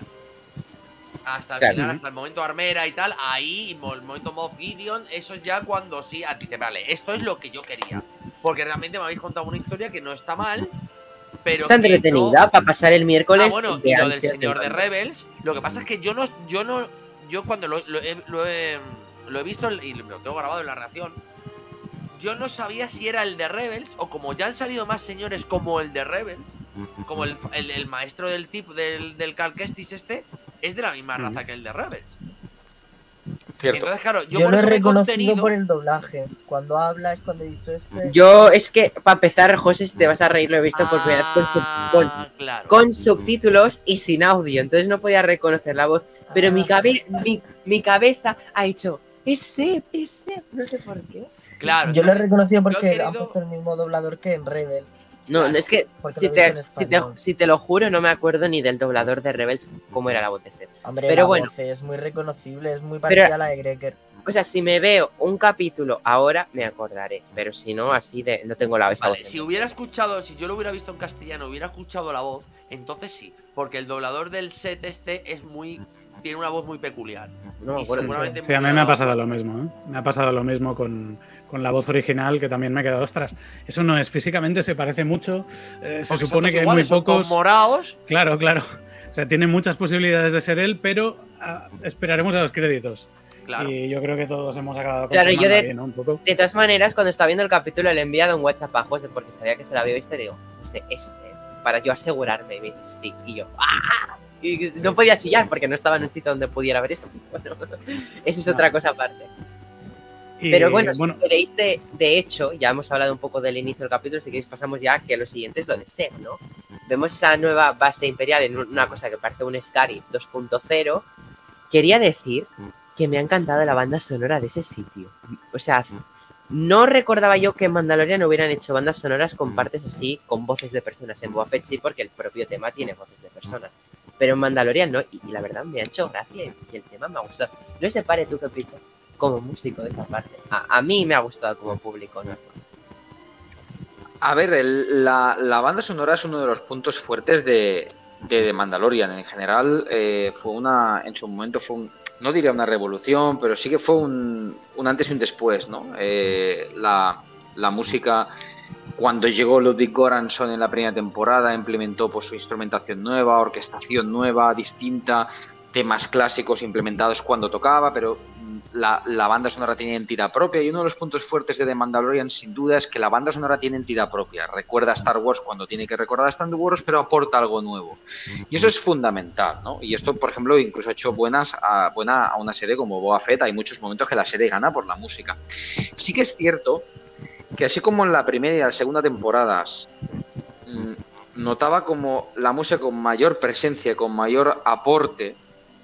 Hasta el Claro. final, hasta el momento Armera y tal, ahí, el momento Moff Gideon, eso es ya cuando sí, a ti te vale, esto es lo que yo quería. Porque realmente me habéis contado una historia que no está mal, pero Está no- entretenida para pasar el miércoles. Ah, bueno, y lo del señor de. Rebels, lo que pasa es que yo no, yo no, yo cuando lo, lo he, lo he- lo he visto y lo tengo grabado en la reacción, yo no sabía si era el de Rebels o como ya han salido más señores como el de Rebels, como el, el- el maestro del tipo del, del Cal Kestis este, es de la misma raza que el de Rebels. Cierto. Entonces, claro, yo, Yo, por lo he reconocido contenido. por el doblaje. Cuando habla es cuando he dicho este. Yo, es que, para empezar, José, si te vas a reír, lo he visto por primera vez con, sub- con- Ah, claro. con subtítulos y sin audio, entonces no podía reconocer la voz. Pero mi, Ah, cabe- mi, mi cabeza ha hecho, es Seb, es Seb", no sé por qué. Claro. Yo lo he reconocido porque he han querido- puesto el mismo doblador que en Rebels. No, Claro. no, es que si te, si, te, español. si te lo juro, no me acuerdo ni del doblador de Rebels cómo era la voz de Seb. Hombre, Pero la bueno. voz es muy reconocible, es muy parecida a la de Greger. O sea, si me veo un capítulo ahora, me acordaré. Pero si no, así de. No tengo la esa Vale, voz. si hubiera escuchado, si yo lo hubiera visto en castellano, hubiera escuchado la voz, entonces sí, porque el doblador del set este es muy tiene una voz muy peculiar. No y seguramente Sí, a mí me ha pasado lo mismo, ¿eh? Me ha pasado lo mismo con, con la voz original, que también me he quedado, ostras, eso no es, físicamente se parece mucho, eh, se supone que hay iguales, muy pocos... morados. Claro, claro. O sea, tiene muchas posibilidades de ser él, pero ah, esperaremos a los créditos. Claro. Y yo creo que todos hemos acabado Claro, yo de- ahí, ¿no? Un poco. De todas maneras, cuando estaba viendo el capítulo, le he enviado un WhatsApp a José porque sabía que se lo había visto y digo, José, es él", para yo asegurarme. Y me dice, sí. Y yo, ¡ah! Y no podía chillar porque no estaba en un sitio donde pudiera ver eso. Bueno, eso es otra cosa aparte. Y, Pero bueno, si queréis, de, de hecho, ya hemos hablado un poco del inicio del capítulo, si queréis pasamos ya que lo siguiente es lo de Seb, ¿no? Vemos esa nueva base imperial en una cosa que parece un Scarif 2.0. Quería decir que me ha encantado la banda sonora de ese sitio. O sea, no recordaba yo que en Mandalorian hubieran hecho bandas sonoras con partes así, con voces de personas. En Boba Fett sí, porque el propio tema tiene voces de personas. Pero en Mandalorian no, y, la verdad me ha hecho gracia y, el tema me ha gustado. No sé, pare tú qué piensas como músico de esa parte. A, mí me ha gustado como público, ¿no? A ver, la, la banda sonora es uno de los puntos fuertes de, de Mandalorian. En general, eh, fue una, en su momento fue un, no diría una revolución, pero sí que fue un, un antes y un después, ¿no? Eh, la, la música, cuando llegó Ludwig Göransson en la primera temporada, implementó pues, su instrumentación nueva, orquestación nueva, distinta, temas clásicos implementados cuando tocaba, pero mm, la, la banda sonora tiene entidad propia y uno de los puntos fuertes de The Mandalorian sin duda es que la banda sonora tiene entidad propia. Recuerda a Star Wars cuando tiene que recordar a Star Wars, pero aporta algo nuevo. Y eso es fundamental, ¿no? Y esto, por ejemplo, incluso ha hecho buenas a, buena a una serie como Boba Fett. Hay muchos momentos que la serie gana por la música. Sí que es cierto que así como en la primera y la segunda temporadas mm, notaba como la música con mayor presencia, con mayor aporte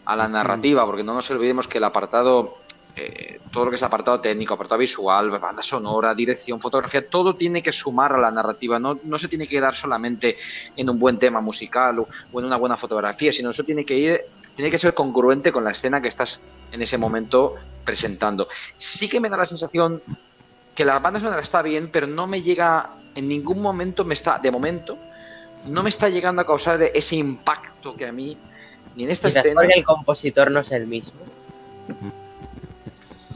a la narrativa, porque no nos olvidemos que el apartado, eh, todo lo que es apartado técnico, apartado visual, banda sonora, dirección, fotografía, todo tiene que sumar a la narrativa, no, no se tiene que dar solamente en un buen tema musical o, o en una buena fotografía, sino eso tiene que ir, tiene que ser congruente con la escena que estás en ese momento presentando. Sí que me da la sensación que la banda sonora está bien, pero no me llega, en ningún momento me está, de momento, no me está llegando a causar de ese impacto que a mí, ni en esta Quizás escena, porque el compositor no es el mismo.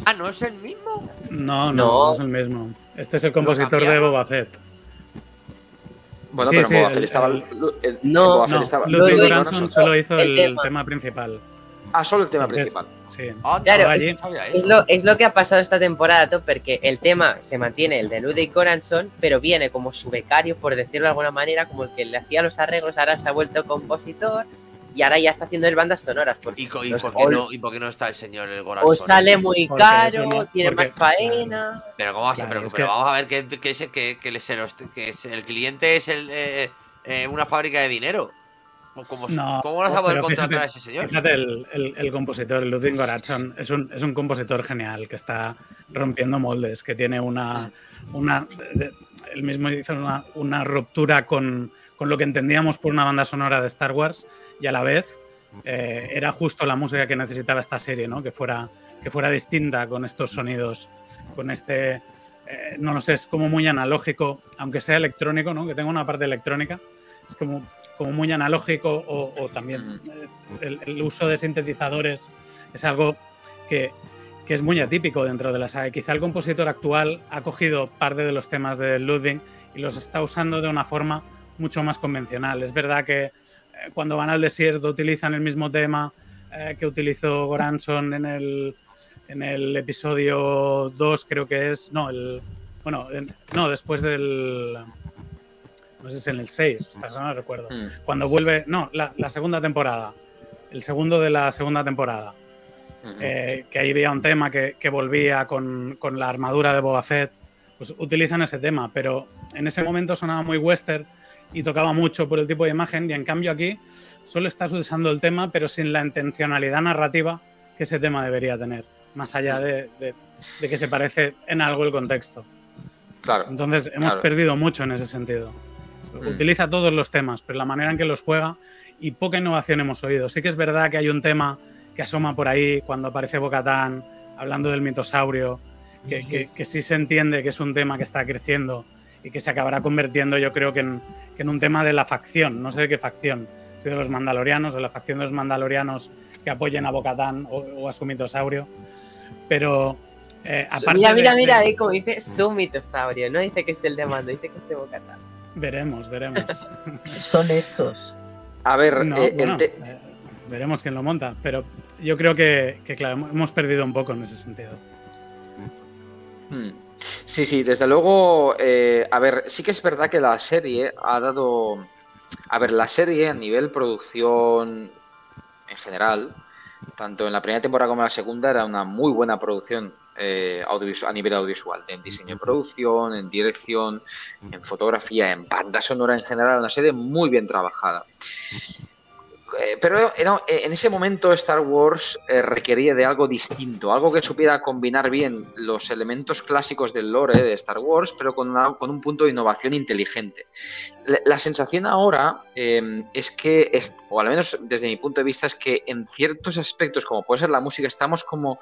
Ah, ¿no es el mismo? No, no, No. no es el mismo. Este es el compositor de? Boba Fett. bueno, sí, pero sí, Boba Fett estaba, el- el- No, Boba Fett No, estaba- Ludwig Ludwig Göransson solo hizo el el, tema. tema. principal. Ah, solo el tema Entonces, principal. Sí. Claro, es- lo, es lo que ha pasado esta temporada, Top, porque el tema se mantiene el de Ludwig Göransson, pero viene como su becario, por decirlo de alguna manera, como el que le hacía los arreglos, ahora se ha vuelto compositor y ahora ya está haciendo el bandas sonoras. Porque ¿Y, por qué no, ¿Y por qué no está el señor el Gorazón? o sale muy caro, tiene porque- más faena. Pero ¿cómo va a ser? Claro, pero pero que- vamos a ver que, que, ese- que, que le- se los- que es- el cliente es el, eh, eh, una fábrica de dinero. ¿Cómo, No, ¿cómo vas a poder pero contratar fíjate- a ese señor? Fíjate, el, el- el compositor, Ludwig Göransson, es un, es un compositor genial que está rompiendo moldes, que tiene una. una él mismo hizo una, una ruptura con, con lo que entendíamos por una banda sonora de Star Wars y a la vez eh, era justo la música que necesitaba esta serie, ¿no? que, fuera, que fuera distinta con estos sonidos, con este. eh, no lo sé, es como muy analógico, aunque sea electrónico, ¿no? que tenga una parte electrónica, es como, como muy analógico o, o también el, el uso de sintetizadores es algo que, que es muy atípico dentro de la saga. Quizá el compositor actual ha cogido parte de los temas de Ludwig y los está usando de una forma mucho más convencional. Es verdad que eh, cuando van al desierto utilizan el mismo tema eh, que utilizó Goranson en el, en el episodio 2, creo que es. No, el. Bueno, en- no, después del. No sé si en el 6, ostras, no recuerdo Mm. cuando vuelve, no, la, la segunda temporada, el segundo de la segunda temporada, Ujú. eh, que ahí había un tema que, que volvía con, con la armadura de Boba Fett, pues utilizan ese tema, pero en ese momento sonaba muy western y tocaba mucho por el tipo de imagen y en cambio aquí solo estás usando el tema pero sin la intencionalidad narrativa que ese tema debería tener, más allá de, de- de que se parece en algo el contexto. Claro. Entonces hemos Claro. perdido mucho en ese sentido. Mm. Utiliza todos los temas, pero la manera en que los juega y poca innovación hemos oído. Sí que es verdad que hay un tema que asoma por ahí cuando aparece Bocatán, hablando del mitosaurio, que, sí se entiende que es un tema que está creciendo y que se acabará convirtiendo, yo creo que en, un tema de la facción, no sé de qué facción, si de los mandalorianos o la facción de los mandalorianos que apoyen a Bocatán o, a su mitosaurio. Pero eh, mira, mira, mira, ahí como dice su mitosaurio, no dice que es el de mando, dice que es de Bocatán. Veremos, veremos. Son hechos. A ver, eh, eh, veremos quién lo monta, pero yo creo que, claro, hemos perdido un poco en ese sentido. Hmm. Sí, sí, desde luego, eh, a ver, sí que es verdad que la serie ha dado, a ver, la serie a nivel producción en general, tanto en la primera temporada como en la segunda, era una muy buena producción eh, a nivel audiovisual, en diseño de producción, en dirección, en fotografía, en banda sonora en general, una serie muy bien trabajada. Eh, pero eh, en ese momento Star Wars requería de algo distinto, algo que supiera combinar bien los elementos clásicos del lore de Star Wars, pero con, con un punto de innovación inteligente. La, sensación ahora es que, o al menos desde mi punto de vista, es que en ciertos aspectos, como puede ser la música, estamos como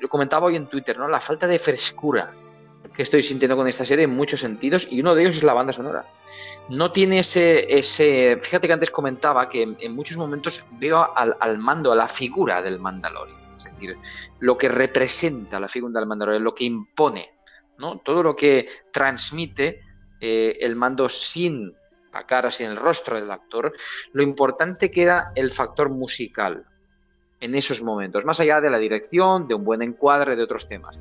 lo comentaba hoy en Twitter, ¿no? La falta de frescura que estoy sintiendo con esta serie en muchos sentidos y uno de ellos es la banda sonora. No tiene ese, ese fíjate que antes comentaba que en, muchos momentos veo al, mando, a la figura del Mandalorian, es decir, lo que representa la figura del Mandalorian, lo que impone, ¿no? Todo lo que transmite eh, el mando sin la cara, sin el rostro del actor, lo importante que era el factor musical, en esos momentos, más allá de la dirección, de un buen encuadre, de otros temas.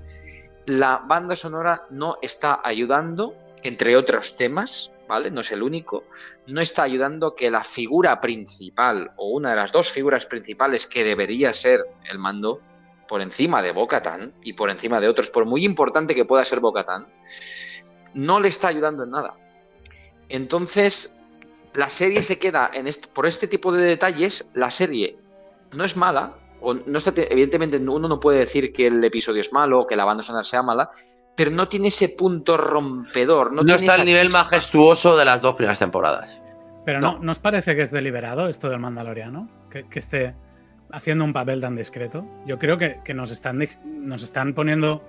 La banda sonora no está ayudando, entre otros temas, ¿vale? No es el único, no está ayudando que la figura principal o una de las dos figuras principales que debería ser el mando por encima de Bocatan y por encima de otros, por muy importante que pueda ser Bocatan, no le está ayudando en nada. Entonces, la serie se queda en por este tipo de detalles, la serie no es mala, o no está, evidentemente uno no puede decir que el episodio es malo, que la banda sonora sea mala, pero no tiene ese punto rompedor. No, está al nivel majestuoso de las dos primeras temporadas. Pero no. ¿nos parece que es deliberado esto del Mandaloriano? Que, que esté haciendo un papel tan discreto. Yo creo que, nos, están, nos están poniendo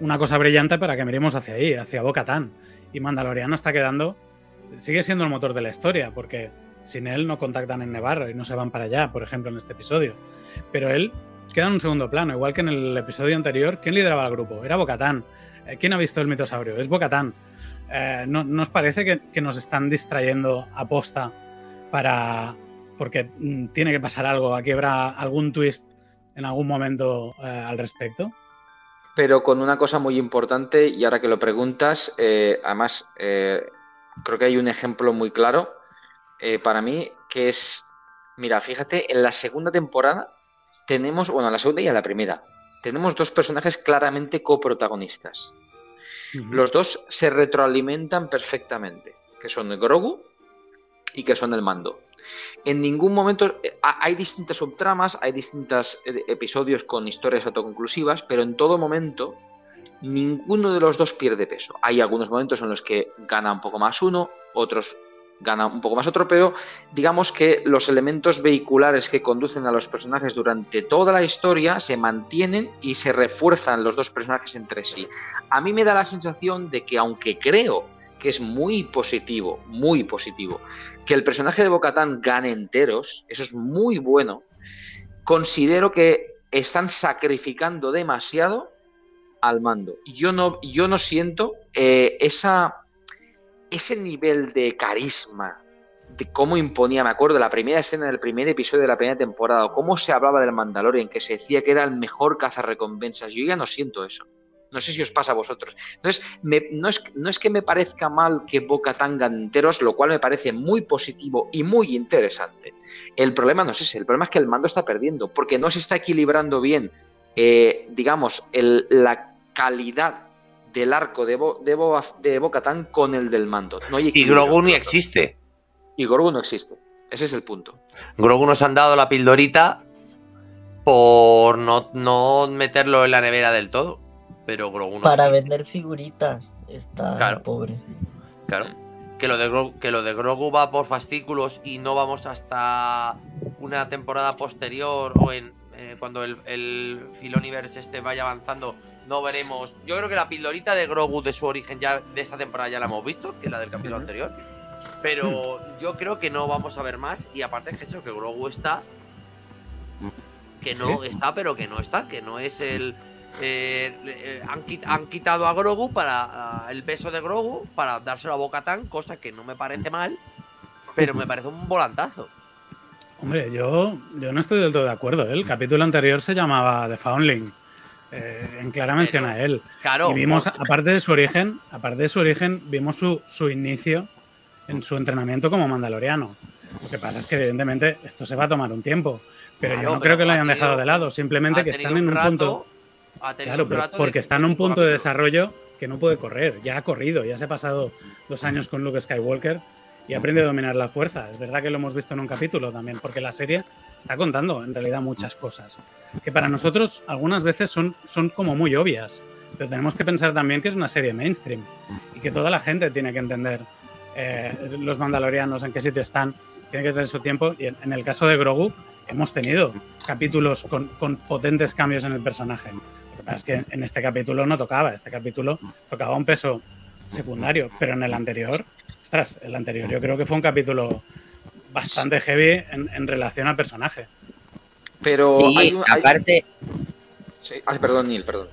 una cosa brillante para que miremos hacia ahí, hacia Boca Tan. Y Mandaloriano está quedando. Sigue siendo el motor de la historia, porque sin él no contactan en Nevarro y no se van para allá, por ejemplo, en este episodio. Pero él queda en un segundo plano, igual que en el episodio anterior. ¿Quién lideraba el grupo? Era Bocatán. Eh, ¿Quién ha visto el mitosaurio? Es Bocatán. Eh, ¿no, ¿Nos parece que, nos están distrayendo a posta para. porque mm, tiene que pasar algo? ¿Aquí habrá algún twist en algún momento eh, al respecto? Pero con una cosa muy importante, y ahora que lo preguntas, además creo que hay un ejemplo muy claro eh, para mí, que es, mira, fíjate, en la segunda temporada tenemos, bueno, en la segunda y en la primera, tenemos dos personajes claramente coprotagonistas. Los dos se retroalimentan perfectamente, que son Grogu y que son el mando. En ningún momento eh, hay distintas subtramas, hay distintos eh, episodios con historias autoconclusivas, pero en todo momento ninguno de los dos pierde peso. Hay algunos momentos en los que gana un poco más uno, otros gana un poco más otro, pero digamos que los elementos vehiculares que conducen a los personajes durante toda la historia se mantienen y se refuerzan los dos personajes entre sí. A mí me da la sensación de que aunque creo que es muy positivo, muy positivo, que el personaje de Bocatán gane enteros, eso es muy bueno, considero que están sacrificando demasiado al mando. Yo no, yo no siento eh, esa ese nivel de carisma, de cómo imponía, me acuerdo, la primera escena del primer episodio de la primera temporada, cómo se hablaba del Mandalorian, que se decía que era el mejor cazarrecompensas. Yo ya no siento eso. No sé si os pasa a vosotros. Entonces, no, es, no es que me parezca mal que Boca tenga enteros, lo cual me parece muy positivo y muy interesante. El problema no es ese, el problema es que el mando está perdiendo, porque no se está equilibrando bien, eh, digamos, la calidad del arco de, Bo, de, de con el del mando. y Grogu ni existe. Y Grogu no existe. Ese es el punto. Grogu nos han dado la pildorita por no, no meterlo en la nevera del todo. Pero Grogu no Para vender figuritas. Está pobre. Claro. Que lo, de Grogu, que lo de Grogu va por fascículos y no vamos hasta una temporada posterior o en eh, cuando el, el Filoniverse este vaya avanzando, no veremos. Yo creo que la pildorita de Grogu de su origen ya de esta temporada ya la hemos visto, que es la del capítulo anterior. Pero yo creo que no vamos a ver más. Y aparte es que eso, que Grogu está. Que no está, pero que no está. Que no es el. eh, eh, han, quit- han quitado a Grogu para el beso de Grogu para dárselo a Boca Tan, cosa que no me parece mal, pero me parece un volantazo. Hombre, yo, yo no estoy del todo de acuerdo. ¿eh? El capítulo anterior se llamaba The Foundling. Eh, en Clara menciona a él. Claro, Y vimos, aparte de su origen, aparte de su origen, vimos su, su inicio en su entrenamiento como mandaloriano. Lo que pasa es que, evidentemente, esto se va a tomar un tiempo. Pero Claro, yo no pero creo que lo ha hayan dejado tenido- de lado. Simplemente que están en un rato- punto. Claro, un rato de porque están en un punto de desarrollo que no puede correr. Ya ha corrido, ya se ha pasado dos años con Luke Skywalker y aprende a dominar la fuerza. Es verdad que lo hemos visto en un capítulo también, porque la serie está contando en realidad muchas cosas que para nosotros algunas veces son, son como muy obvias. Pero tenemos que pensar también que es una serie mainstream y que toda la gente tiene que entender eh, los mandalorianos en qué sitio están, tiene que tener su tiempo. Y en, el caso de Grogu, hemos tenido capítulos con, con potentes cambios en el personaje. Es que en este capítulo no tocaba, este capítulo tocaba un peso secundario, pero en el anterior, ostras, el anterior yo creo que fue un capítulo bastante heavy en, en relación al personaje. Pero Sí, hay un- hay- aparte, sí. Ah, perdón, Neil, perdón.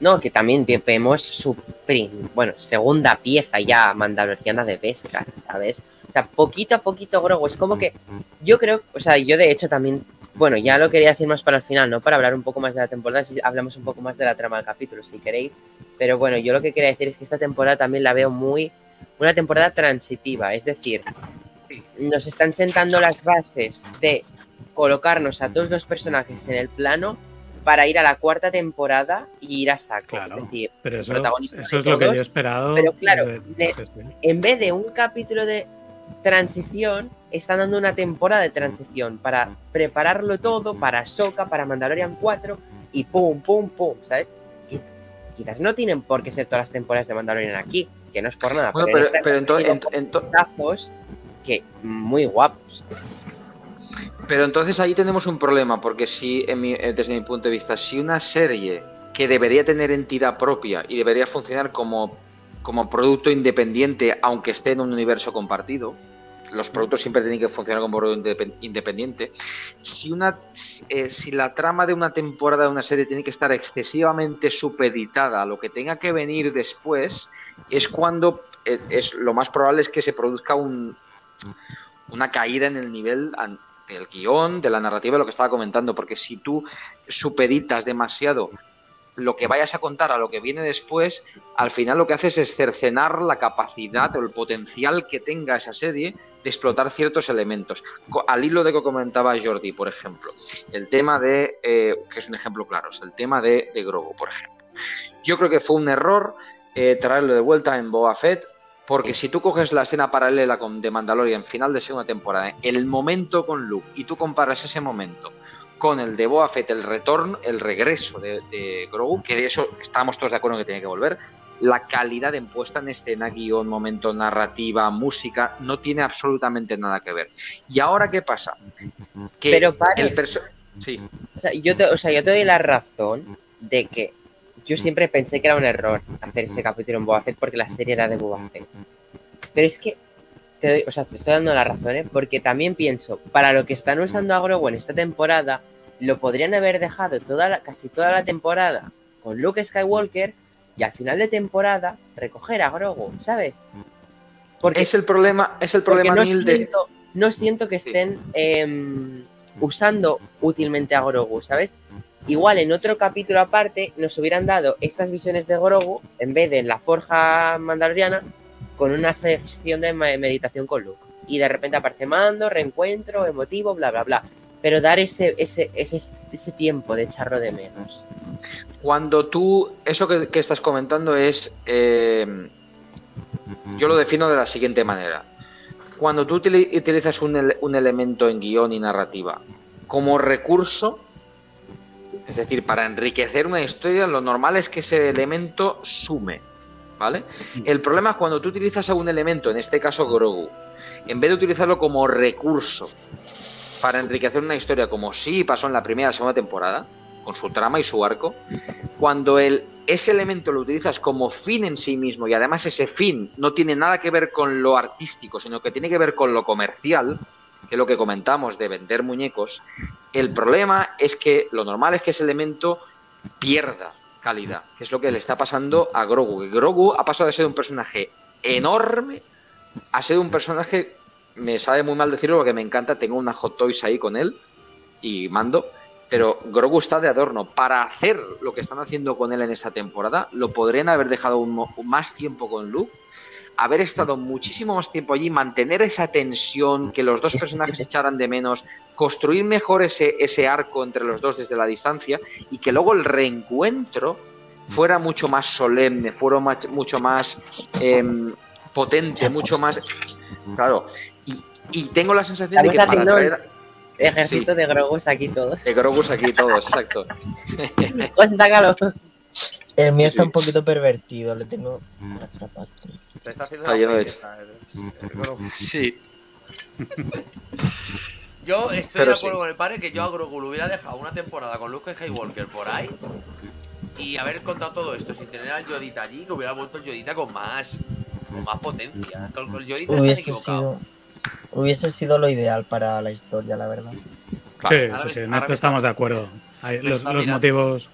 no, que también ve- vemos su prim- bueno, segunda pieza ya mandaloriana de Beskar, ¿sabes? O sea, poquito a poquito Grogu, es como que yo creo, o sea, yo de hecho también, bueno, ya lo quería decir más para el final, ¿no? Para hablar un poco más de la temporada, si hablamos un poco más de la trama del capítulo, si queréis. Pero bueno, yo lo que quería decir es que esta temporada también la veo muy, una temporada transitiva, es decir, nos están sentando las bases de colocarnos a todos los personajes en el plano para ir a la cuarta temporada y ir a saco. Claro. Es decir, Pero eso, protagonista eso de es lo que yo he esperado. pero claro, desde- en vez de un capítulo de transición, están dando una temporada de transición para prepararlo todo para Soca, para Mandalorian 4 y pum, pum, pum, ¿sabes? Quizás, quizás no tienen por qué ser todas las temporadas de Mandalorian aquí, que no es por nada, Bueno, en pero, pero, tenido puntazos que muy guapos. pero entonces ahí tenemos un problema, porque si, eh, desde mi punto de vista, si una serie que debería tener entidad propia y debería funcionar como, como producto independiente, aunque esté en un universo compartido, los productos siempre tienen que funcionar como producto indepen- independiente. Si, una, eh, si la trama de una temporada de una serie tiene que estar excesivamente supeditada a lo que tenga que venir después, es cuando eh, es, lo más probable es que se produzca un, una caída en el nivel del guion, de la narrativa, lo que estaba comentando, porque si tú supeditas demasiado lo que vayas a contar a lo que viene después, al final lo que haces es cercenar la capacidad o el potencial que tenga esa serie de explotar ciertos elementos. Al hilo de que comentaba Jordi, por ejemplo, el tema de, eh, que es un ejemplo claro, es el tema de, de por ejemplo. Yo creo que fue un error eh, traerlo de vuelta en Boba Fett, porque si tú coges la escena paralela con de Mandalorian final de segunda temporada, el momento con Luke, y tú comparas ese momento con el de Boba Fett, el retorno, el regreso de, de Grogu, que de eso estamos todos de acuerdo en que tiene que volver, la calidad en puesta en escena, guion, momento, narrativa, música, no tiene absolutamente nada que ver. ¿Y ahora qué pasa? Que Pero pare. el Sí, O sea, yo te, o sea, yo te doy la razón de que yo siempre pensé que era un error hacer ese capítulo en Boba Fett porque la serie era de Boba Fett. Pero es que te doy, o sea, te estoy dando la razón, ¿eh? Porque también pienso, para lo que están usando a Grogu en esta temporada, lo podrían haber dejado toda la- casi toda la temporada con Luke Skywalker y al final de temporada recoger a Grogu, ¿sabes? Porque es el problema, es el problema, no Neil, de... siento, no siento que estén em, usando útilmente a Grogu, ¿sabes? Igual en otro capítulo aparte nos hubieran dado estas visiones de Grogu en vez de en la forja mandaloriana con una sesión de me- meditación con Luke. Y de repente aparece Mando, reencuentro, emotivo, bla, bla, bla. Pero dar ese, ese, ese, ese tiempo de echarlo de menos. Cuando tú, eso que, estás comentando es, eh, yo lo defino de la siguiente manera. Cuando tú utili- utilizas un, un elemento en guion y narrativa como recurso, es decir, para enriquecer una historia, lo normal es que ese elemento sume, ¿vale? El problema es cuando tú utilizas a un elemento, en este caso Grogu, en vez de utilizarlo como recurso para enriquecer una historia como sí pasó en la primera y segunda temporada, con su trama y su arco, cuando el, ese elemento lo utilizas como fin en sí mismo y además ese fin no tiene nada que ver con lo artístico, sino que tiene que ver con lo comercial, que es lo que comentamos de vender muñecos, el problema es que lo normal es que ese elemento pierda calidad, que es lo que le está pasando a Grogu. Grogu ha pasado de ser un personaje enorme a ser un personaje, me sabe muy mal decirlo porque me encanta, tengo una Hot Toys ahí con él y mando, pero Grogu está de adorno. Para hacer lo que están haciendo con él en esta temporada, lo podrían haber dejado un, más tiempo con Luke haber estado muchísimo más tiempo allí, mantener esa tensión, que los dos personajes echaran de menos, construir mejor ese, ese arco entre los dos desde la distancia y que luego el reencuentro fuera mucho más solemne, fuera mucho más em, potente, mucho más... Claro, y, tengo la sensación de que para traer... Ejército de Grogus aquí todos. De Grogus aquí todos, exacto. Pues sácalo. El mío está un poquito pervertido, le tengo una está haciendo de... Sí. Yo estoy de acuerdo con el padre que yo a Grogu lo hubiera dejado una temporada con Luke Skywalker por ahí y haber contado todo esto sin tener al Yodita allí, que hubiera vuelto el Yodita con más, con más potencia. Con el Yodita hubiese equivocado. Sido, hubiese sido lo ideal para la historia, la verdad. sí, sí, sí, en esto estamos de acuerdo. los, los motivos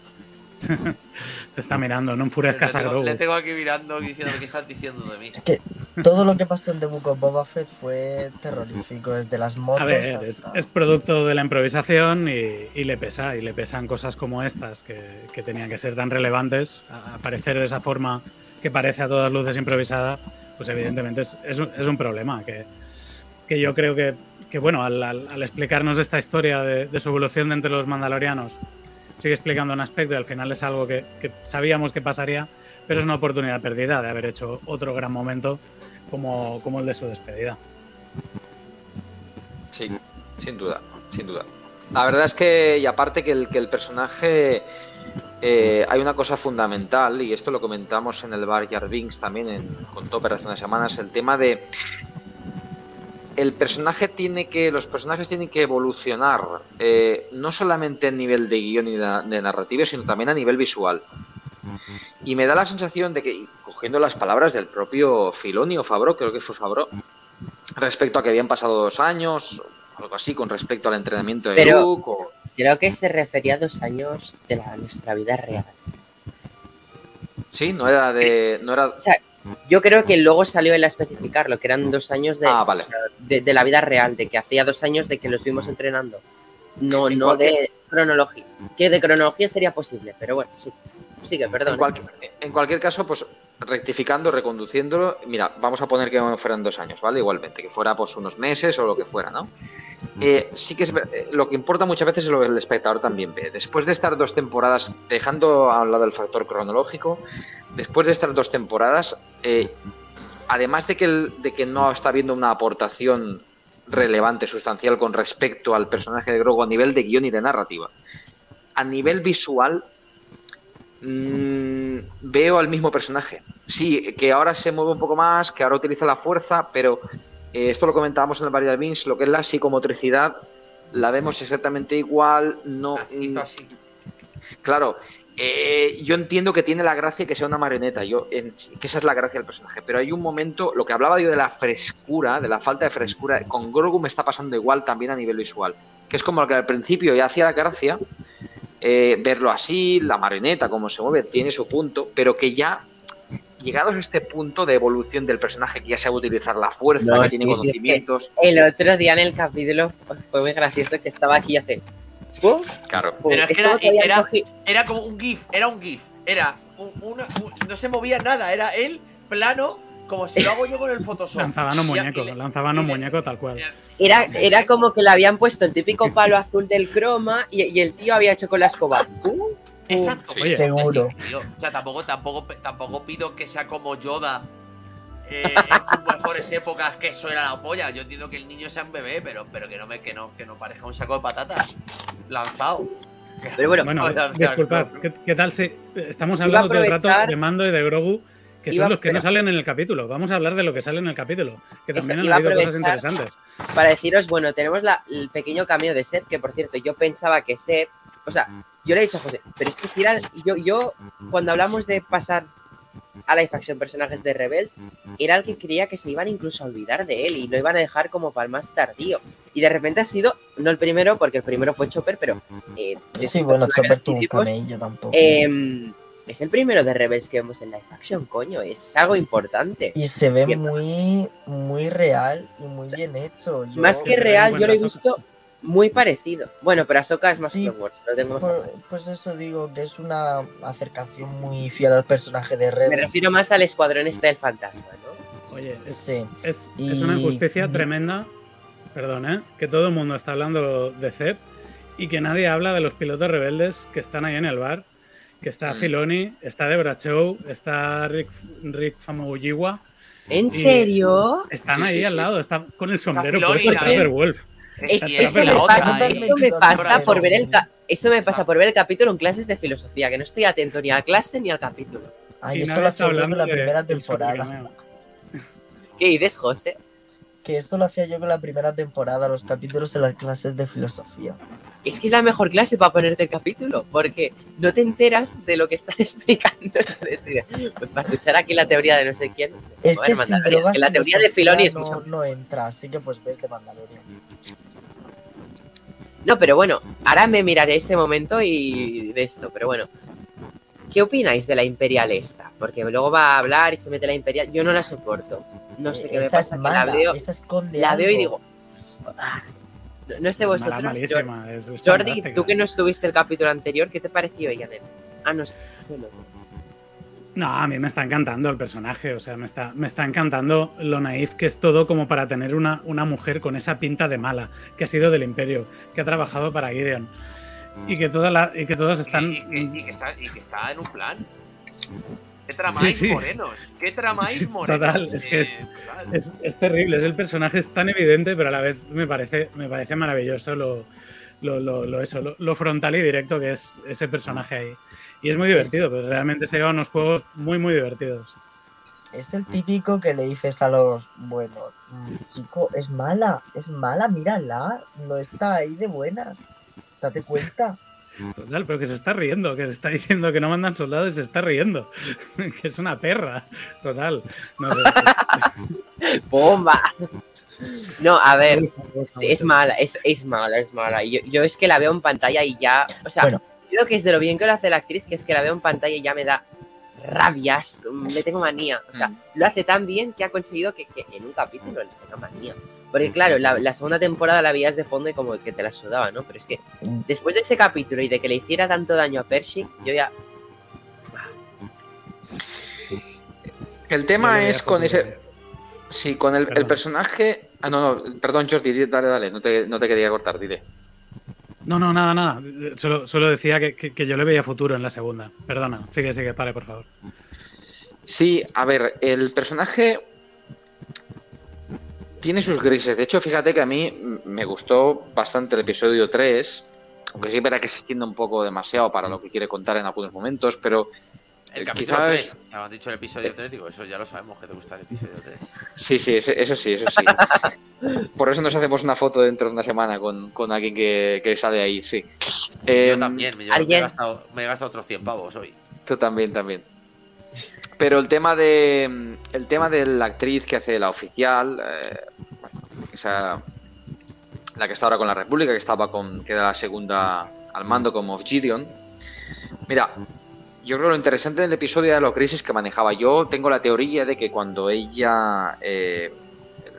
Se está mirando, no enfurezcas a Grogu. Le tengo aquí mirando y diciendo qué estás diciendo de mí. Es que todo lo que pasó en The Book of Boba Fett fue terrorífico, desde las motos. A ver, es, producto de la improvisación y, le pesa, y le pesan cosas como estas que, tenían que ser tan relevantes. Aparecer de esa forma que parece a todas luces improvisada, pues evidentemente es, un, problema. Que, que yo creo que, bueno, al, explicarnos esta historia de, de su evolución de entre los mandalorianos sigue explicando un aspecto y al final es algo que, sabíamos que pasaría, pero es una oportunidad perdida de haber hecho otro gran momento como, como el de su despedida. Sí, sin duda, sin duda. La verdad es que, y aparte que el, que el personaje, eh, hay una cosa fundamental, y esto lo comentamos en el bar Jar también, en, con Topper hace unas semanas, el tema de el personaje tiene que, los personajes tienen que evolucionar, eh, no solamente a nivel de guion y de, narrativa, sino también a nivel visual. Y me da la sensación de que, cogiendo las palabras del propio Filoni o Fabro, creo que fue Fabro, respecto a que habían pasado dos años, algo así, con respecto al entrenamiento de Luke. Creo que se refería a dos años de nuestra vida real. Sí, no era de. No era... Yo creo que luego salió él a especificarlo, que eran dos años de, ah, de, la vida real, de que hacía dos años de que los vimos entrenando. No, no de cronología. Que de cronología sería posible, pero bueno, sí. Sigue, perdón. En, en cualquier caso, pues rectificando, reconduciéndolo, mira, vamos a poner que fueran dos años, ¿vale? Igualmente, que fuera pues unos meses o lo que fuera, ¿no? Eh, sí que es, eh, lo que importa muchas veces es lo que el espectador también ve. Después de estar dos temporadas, dejando a un lado el factor cronológico, después de estar dos temporadas, eh, además de que, de que no está habiendo una aportación relevante, sustancial con respecto al personaje de Grogu a nivel de guion y de narrativa, a nivel visual Mm, veo al mismo personaje. Sí, que ahora se mueve un poco más, que ahora utiliza la fuerza, pero eh, esto lo comentábamos en el Varial Beans, lo que es la psicomotricidad, la vemos exactamente igual, no... Mm, claro, eh, yo entiendo que tiene la gracia que sea una marioneta, yo, que esa es la gracia del personaje, pero hay un momento, lo que hablaba yo de la frescura, de la falta de frescura, con Grogu me está pasando igual también a nivel visual, que es como lo que al principio ya hacía la gracia, eh, verlo así, la marioneta, cómo se mueve, tiene su punto, pero que ya llegados a este punto de evolución del personaje, que ya sabe utilizar la fuerza, que tiene conocimientos. el otro día en el capítulo fue muy gracioso que estaba aquí hace. Claro. Pero es que era, era, como un GIF, era un GIF. Era una, no se movía nada, era él plano como si lo hago yo con el Photoshop. Lanzaban un muñeco, lanzaban un muñeco tal cual. Era, era como que le habían puesto el típico palo azul del croma y, el tío había hecho con la escoba. Exacto. seguro. o sea, tampoco, tampoco, tampoco pido que sea como Yoda eh, en sus mejores épocas que eso era la polla. Yo entiendo que el niño sea un bebé, pero, pero que no me, que no, que no parezca un saco de patatas lanzado. Pero bueno, bueno disculpad, ¿qué, tal si estamos hablando todo el rato de Mando y de Grogu? Que Iba- son los que no salen en el capítulo. Vamos a hablar de lo que sale en el capítulo. Que también han habido cosas interesantes. para deciros, bueno, tenemos la- el pequeño cameo de Seb, que por cierto, yo pensaba que Seb, o sea, yo le he dicho a José, pero es que si era, yo, yo, cuando hablamos de pasar a live action personajes de Rebels, era el que creía que se iban incluso a olvidar de él y lo iban a dejar como para el más tardío. Y de repente ha sido, no el primero, porque el primero fue Chopper, pero... eh, Sí, bueno, Chopper tuvo un camello tampoco. em, es el primero de Rebels que vemos en live action, coño, es algo importante. Y se ve muy, muy real y muy bien hecho. Yo- Más que real, yo lo he visto muy parecido. Bueno, pero Ahsoka es más Sí. Clone Wars, lo tengo más Por- pues eso digo, que es una acercación muy fiel al personaje de Me Rebel. refiero más al escuadrón este del fantasma, ¿no? Oye, es, Sí. es, Y- es una injusticia y- tremenda. Perdón, ¿eh? Que todo el mundo está hablando de Zeb y que nadie habla de los pilotos rebeldes que están ahí en el bar. Que está Mm. Filoni, está Deborah Chow, está Rick, Rick Famuyiwa. ¿En serio? Están Sí, ahí sí, al sí. lado, está con el sombrero puesto Wolf. Es- eso, es me pasa, ahí. eso me pasa por ver el Eso. me pasa por ver el capítulo en clases de filosofía, que no estoy atento ni a la clase ni al capítulo. Ay, eso lo yo hablando con la primera temporada. ¿Qué dices, José? Que esto lo hacía yo con la primera temporada, los capítulos de las clases de filosofía. Es que es la mejor clase para ponerte el capítulo, porque no te enteras de lo que están explicando. Pues para escuchar aquí la teoría de no sé quién. Es que que la teoría de Filoni es no, no entra, así que pues ves de Mandalorian. No, pero bueno, ahora me miraré ese momento y de esto, pero bueno. ¿Qué opináis de la Imperial esta? Porque luego va a hablar y se mete la Imperial. Yo no la soporto. No sé Eh, qué me pasa, que mala, la veo, la veo y digo. "Ah". No, no sé Mala, vosotros. malísima. Es, es Jordi, tú que no estuviste el capítulo anterior, ¿qué te pareció ella? Nen? Ah, no, otro. No, a mí me está encantando el personaje, o sea, me está, me está encantando lo naif que es todo como para tener una, una mujer con esa pinta de mala, que ha sido del imperio, que ha trabajado para Gideon, y que, toda la, y que todos están... Y, y- y que está, y que está en un plan. ¿Qué tramáis Sí, sí. morenos? ¿Qué tramáis morenos? total, es que es- Eh. Es, es terrible, es el personaje es tan evidente, pero a la vez me parece, me parece maravilloso lo, lo, lo- lo- eso, lo, lo frontal y directo que es ese personaje ahí. Y es muy divertido, pero realmente se llevan unos juegos muy, muy divertidos. Es el típico que le dices a los buenos, "Mm, chico, es mala, es mala, mírala, no está ahí de buenas. Date cuenta. Total, pero que se está riendo, que se está diciendo que no mandan soldados y se está riendo. que es una perra. Total. No ¡Bomba! No, a ver, es mala, es, es mala, es mala. Yo, yo es que la veo en pantalla y ya. O sea, Bueno. creo que es de lo bien que lo hace la actriz, que es que la veo en pantalla y ya me da rabias, le tengo manía. O sea, lo hace tan bien que ha conseguido que, que en un capítulo le tenga manía. Porque claro, la, la segunda temporada la veías de fondo y como que te la sudaba, ¿no? Pero es que después de ese capítulo y de que le hiciera tanto daño a Pershing, yo ya. El tema es con ese. Sí, con el, personaje. Ah, no, no, perdón, Jordi, di- dale, dale, no te, no te quería cortar, dile. No, no, nada, nada. Solo, solo decía que, que- que yo le veía futuro en la segunda. Perdona, sigue, sigue, pare, por favor. Sí, a ver, el personaje tiene sus grises. De hecho, fíjate que a mí me gustó bastante el episodio 3, aunque sí verdad que se extiende un poco demasiado para lo que quiere contar en algunos momentos, pero El capítulo quizás- 3. Ya me has dicho el episodio 3, digo, eso ya lo sabemos que te gusta el episodio 3. sí, sí, eso sí, eso sí. Por eso nos hacemos una foto dentro de una semana con, con alguien que, que sale ahí, sí. yo Em, también, yo me he, ¿alguien? gastado, me he gastado otros 100 pavos hoy. Tú también, también. Pero el tema de el tema de la actriz que hace la oficial, eh, la que está ahora con la República, que estaba con que era la segunda al mando como Gideon. Mira, yo creo que lo interesante del episodio era los crisis que manejaba. Yo tengo la teoría de que cuando ella eh,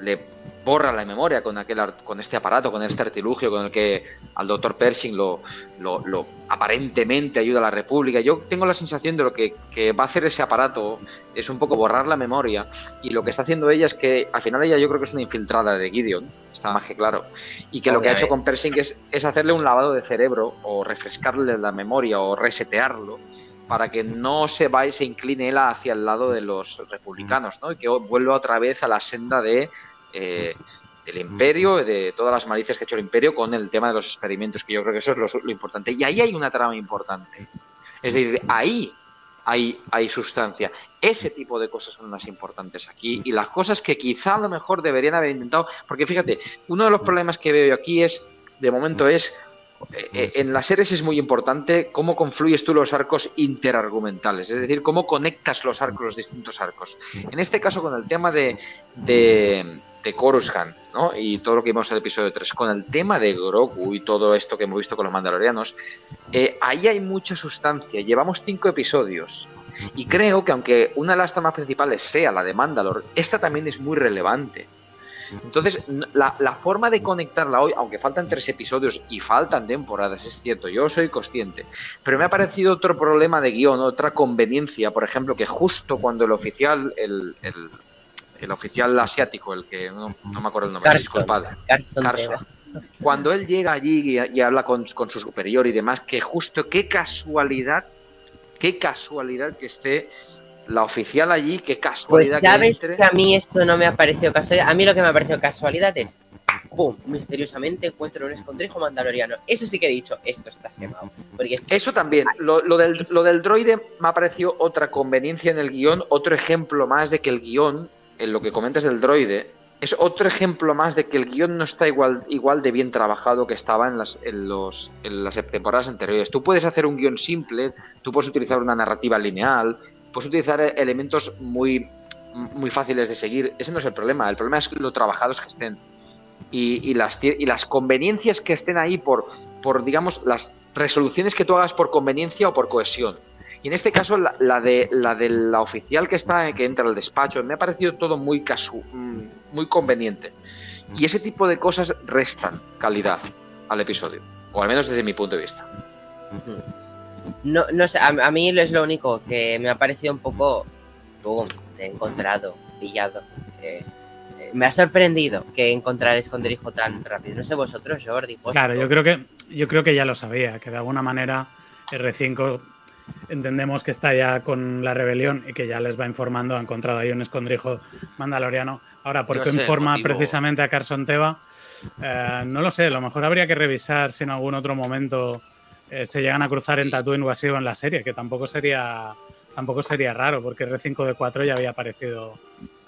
le borra la memoria con aquel con este aparato, con este artilugio con el que al doctor Pershing lo, lo, lo aparentemente ayuda a la República. Yo tengo la sensación de lo que, que va a hacer ese aparato es un poco borrar la memoria y lo que está haciendo ella es que al final ella yo creo que es una infiltrada de Gideon, está más que claro, y que lo que ha hecho con Pershing es, es hacerle un lavado de cerebro o refrescarle la memoria o resetearlo para que no se vaya y se incline él hacia el lado de los republicanos, ¿no? Y que vuelva otra vez a la senda de eh, del imperio, de todas las malicias que ha hecho el imperio con el tema de los experimentos, que yo creo que eso es lo, lo importante. Y ahí hay una trama importante. Es decir, ahí hay, hay sustancia. Ese tipo de cosas son las importantes aquí y las cosas que quizá a lo mejor deberían haber intentado, porque fíjate, uno de los problemas que veo aquí es, de momento es, eh, eh, en las series es muy importante cómo confluyes tú los arcos interargumentales, es decir, cómo conectas los arcos, los distintos arcos. En este caso, con el tema de, de, de Coruscant, ¿no? Y todo lo que vimos en el episodio 3, con el tema de Grogu y todo esto que hemos visto con los mandalorianos, eh, ahí hay mucha sustancia. Llevamos cinco episodios. Y creo que aunque una de las tramas principales sea la de Mandalor, esta también es muy relevante. Entonces, la, forma de conectarla hoy, aunque faltan tres episodios y faltan temporadas, es cierto, yo soy consciente, pero me ha parecido otro problema de guion, otra conveniencia, por ejemplo, que justo cuando el oficial, el, el oficial asiático, el que no, no, me acuerdo el nombre, Carson, disculpad, Carson, Carson, cuando él llega allí y, y habla con, con, su superior y demás, que justo, qué casualidad, qué casualidad que esté la oficial allí, qué casualidad. Pues sabes que, entre... que, a mí esto no me ha parecido casualidad. A mí lo que me ha parecido casualidad es, ¡pum! Misteriosamente encuentro un escondrijo mandaloriano. Eso sí que he dicho, esto está quemado. Porque es que... Eso también. Lo, lo, del, lo, del, droide me ha parecido otra conveniencia en el guion, otro ejemplo más de que el guion, en lo que comentas del droide, es otro ejemplo más de que el guion no está igual, igual de bien trabajado que estaba en las, en, los, en las temporadas anteriores. Tú puedes hacer un guion simple, tú puedes utilizar una narrativa lineal, puedes utilizar elementos muy, muy fáciles de seguir. Ese no es el problema. El problema es lo trabajados que estén. Y, y, las, y las conveniencias que estén ahí por, por, digamos, las resoluciones que tú hagas por conveniencia o por cohesión. Y en este caso, la, la, de, la de la oficial que está que entra al despacho, me ha parecido todo muy casu muy conveniente. Y ese tipo de cosas restan calidad al episodio. O al menos desde mi punto de vista. No, no sé, a, a mí es lo único que me ha parecido un poco boom, encontrado, pillado. Eh, eh, me ha sorprendido que encontrar escondrijo tan rápido. No sé vosotros, Jordi. Vosotros. Claro, yo creo que yo creo que ya lo sabía, que de alguna manera R5 entendemos que está ya con la rebelión y que ya les va informando, ha encontrado ahí un escondrijo mandaloriano. Ahora, ¿por qué informa precisamente a Carson Teva? Eh, no lo sé, a lo mejor habría que revisar si en algún otro momento eh, se llegan a cruzar en Tatooine o así o en la serie, que tampoco sería tampoco sería raro, porque R5D4 ya había aparecido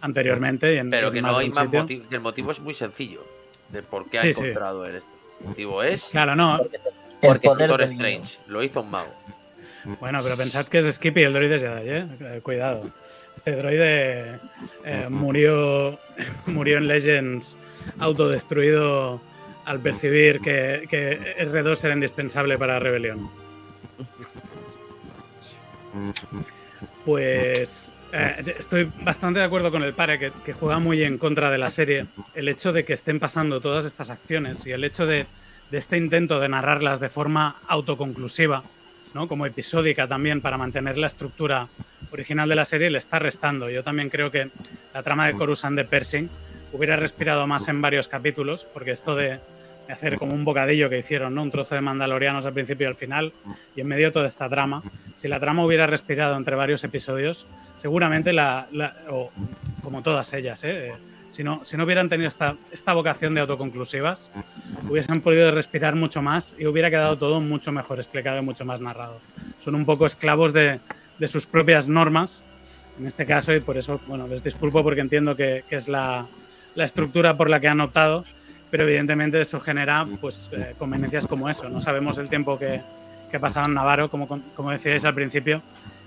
anteriormente. Y en, Pero que en no hay más motivo, el motivo es muy sencillo de por qué ha sí, encontrado sí. él esto. El motivo es. Claro, no. Porque Doctor Strange lo hizo un mago. Bueno, pero pensad que es Skippy el droide Jedi, ¿eh? eh cuidado. Este droide eh, murió, murió en Legends autodestruido al percibir que, que R2 era indispensable para la rebelión. Pues eh, estoy bastante de acuerdo con el padre que, que, juega muy en contra de la serie. El hecho de que estén pasando todas estas acciones y el hecho de, de este intento de narrarlas de forma autoconclusiva, como episódica también para mantener la estructura original de la serie, le está restando. Yo también creo que la trama de Coruscant de Pershing hubiera respirado más en varios capítulos, porque esto de, de hacer como un bocadillo que hicieron, ¿no? Un trozo de mandalorianos al principio y al final, y en medio toda esta trama. Si la trama hubiera respirado entre varios episodios, seguramente la, la o como todas ellas, ¿eh? Si no, si no hubieran tenido esta, esta vocación de autoconclusivas, hubiesen podido respirar mucho más y hubiera quedado todo mucho mejor explicado y mucho más narrado. Son un poco esclavos de, de sus propias normas, en este caso, y por eso, bueno, les disculpo porque entiendo que, que es la, la estructura por la que han optado, pero evidentemente eso genera pues, eh, conveniencias como eso. No sabemos el tiempo que, que ha pasado en Navarro, como, como decíais al principio.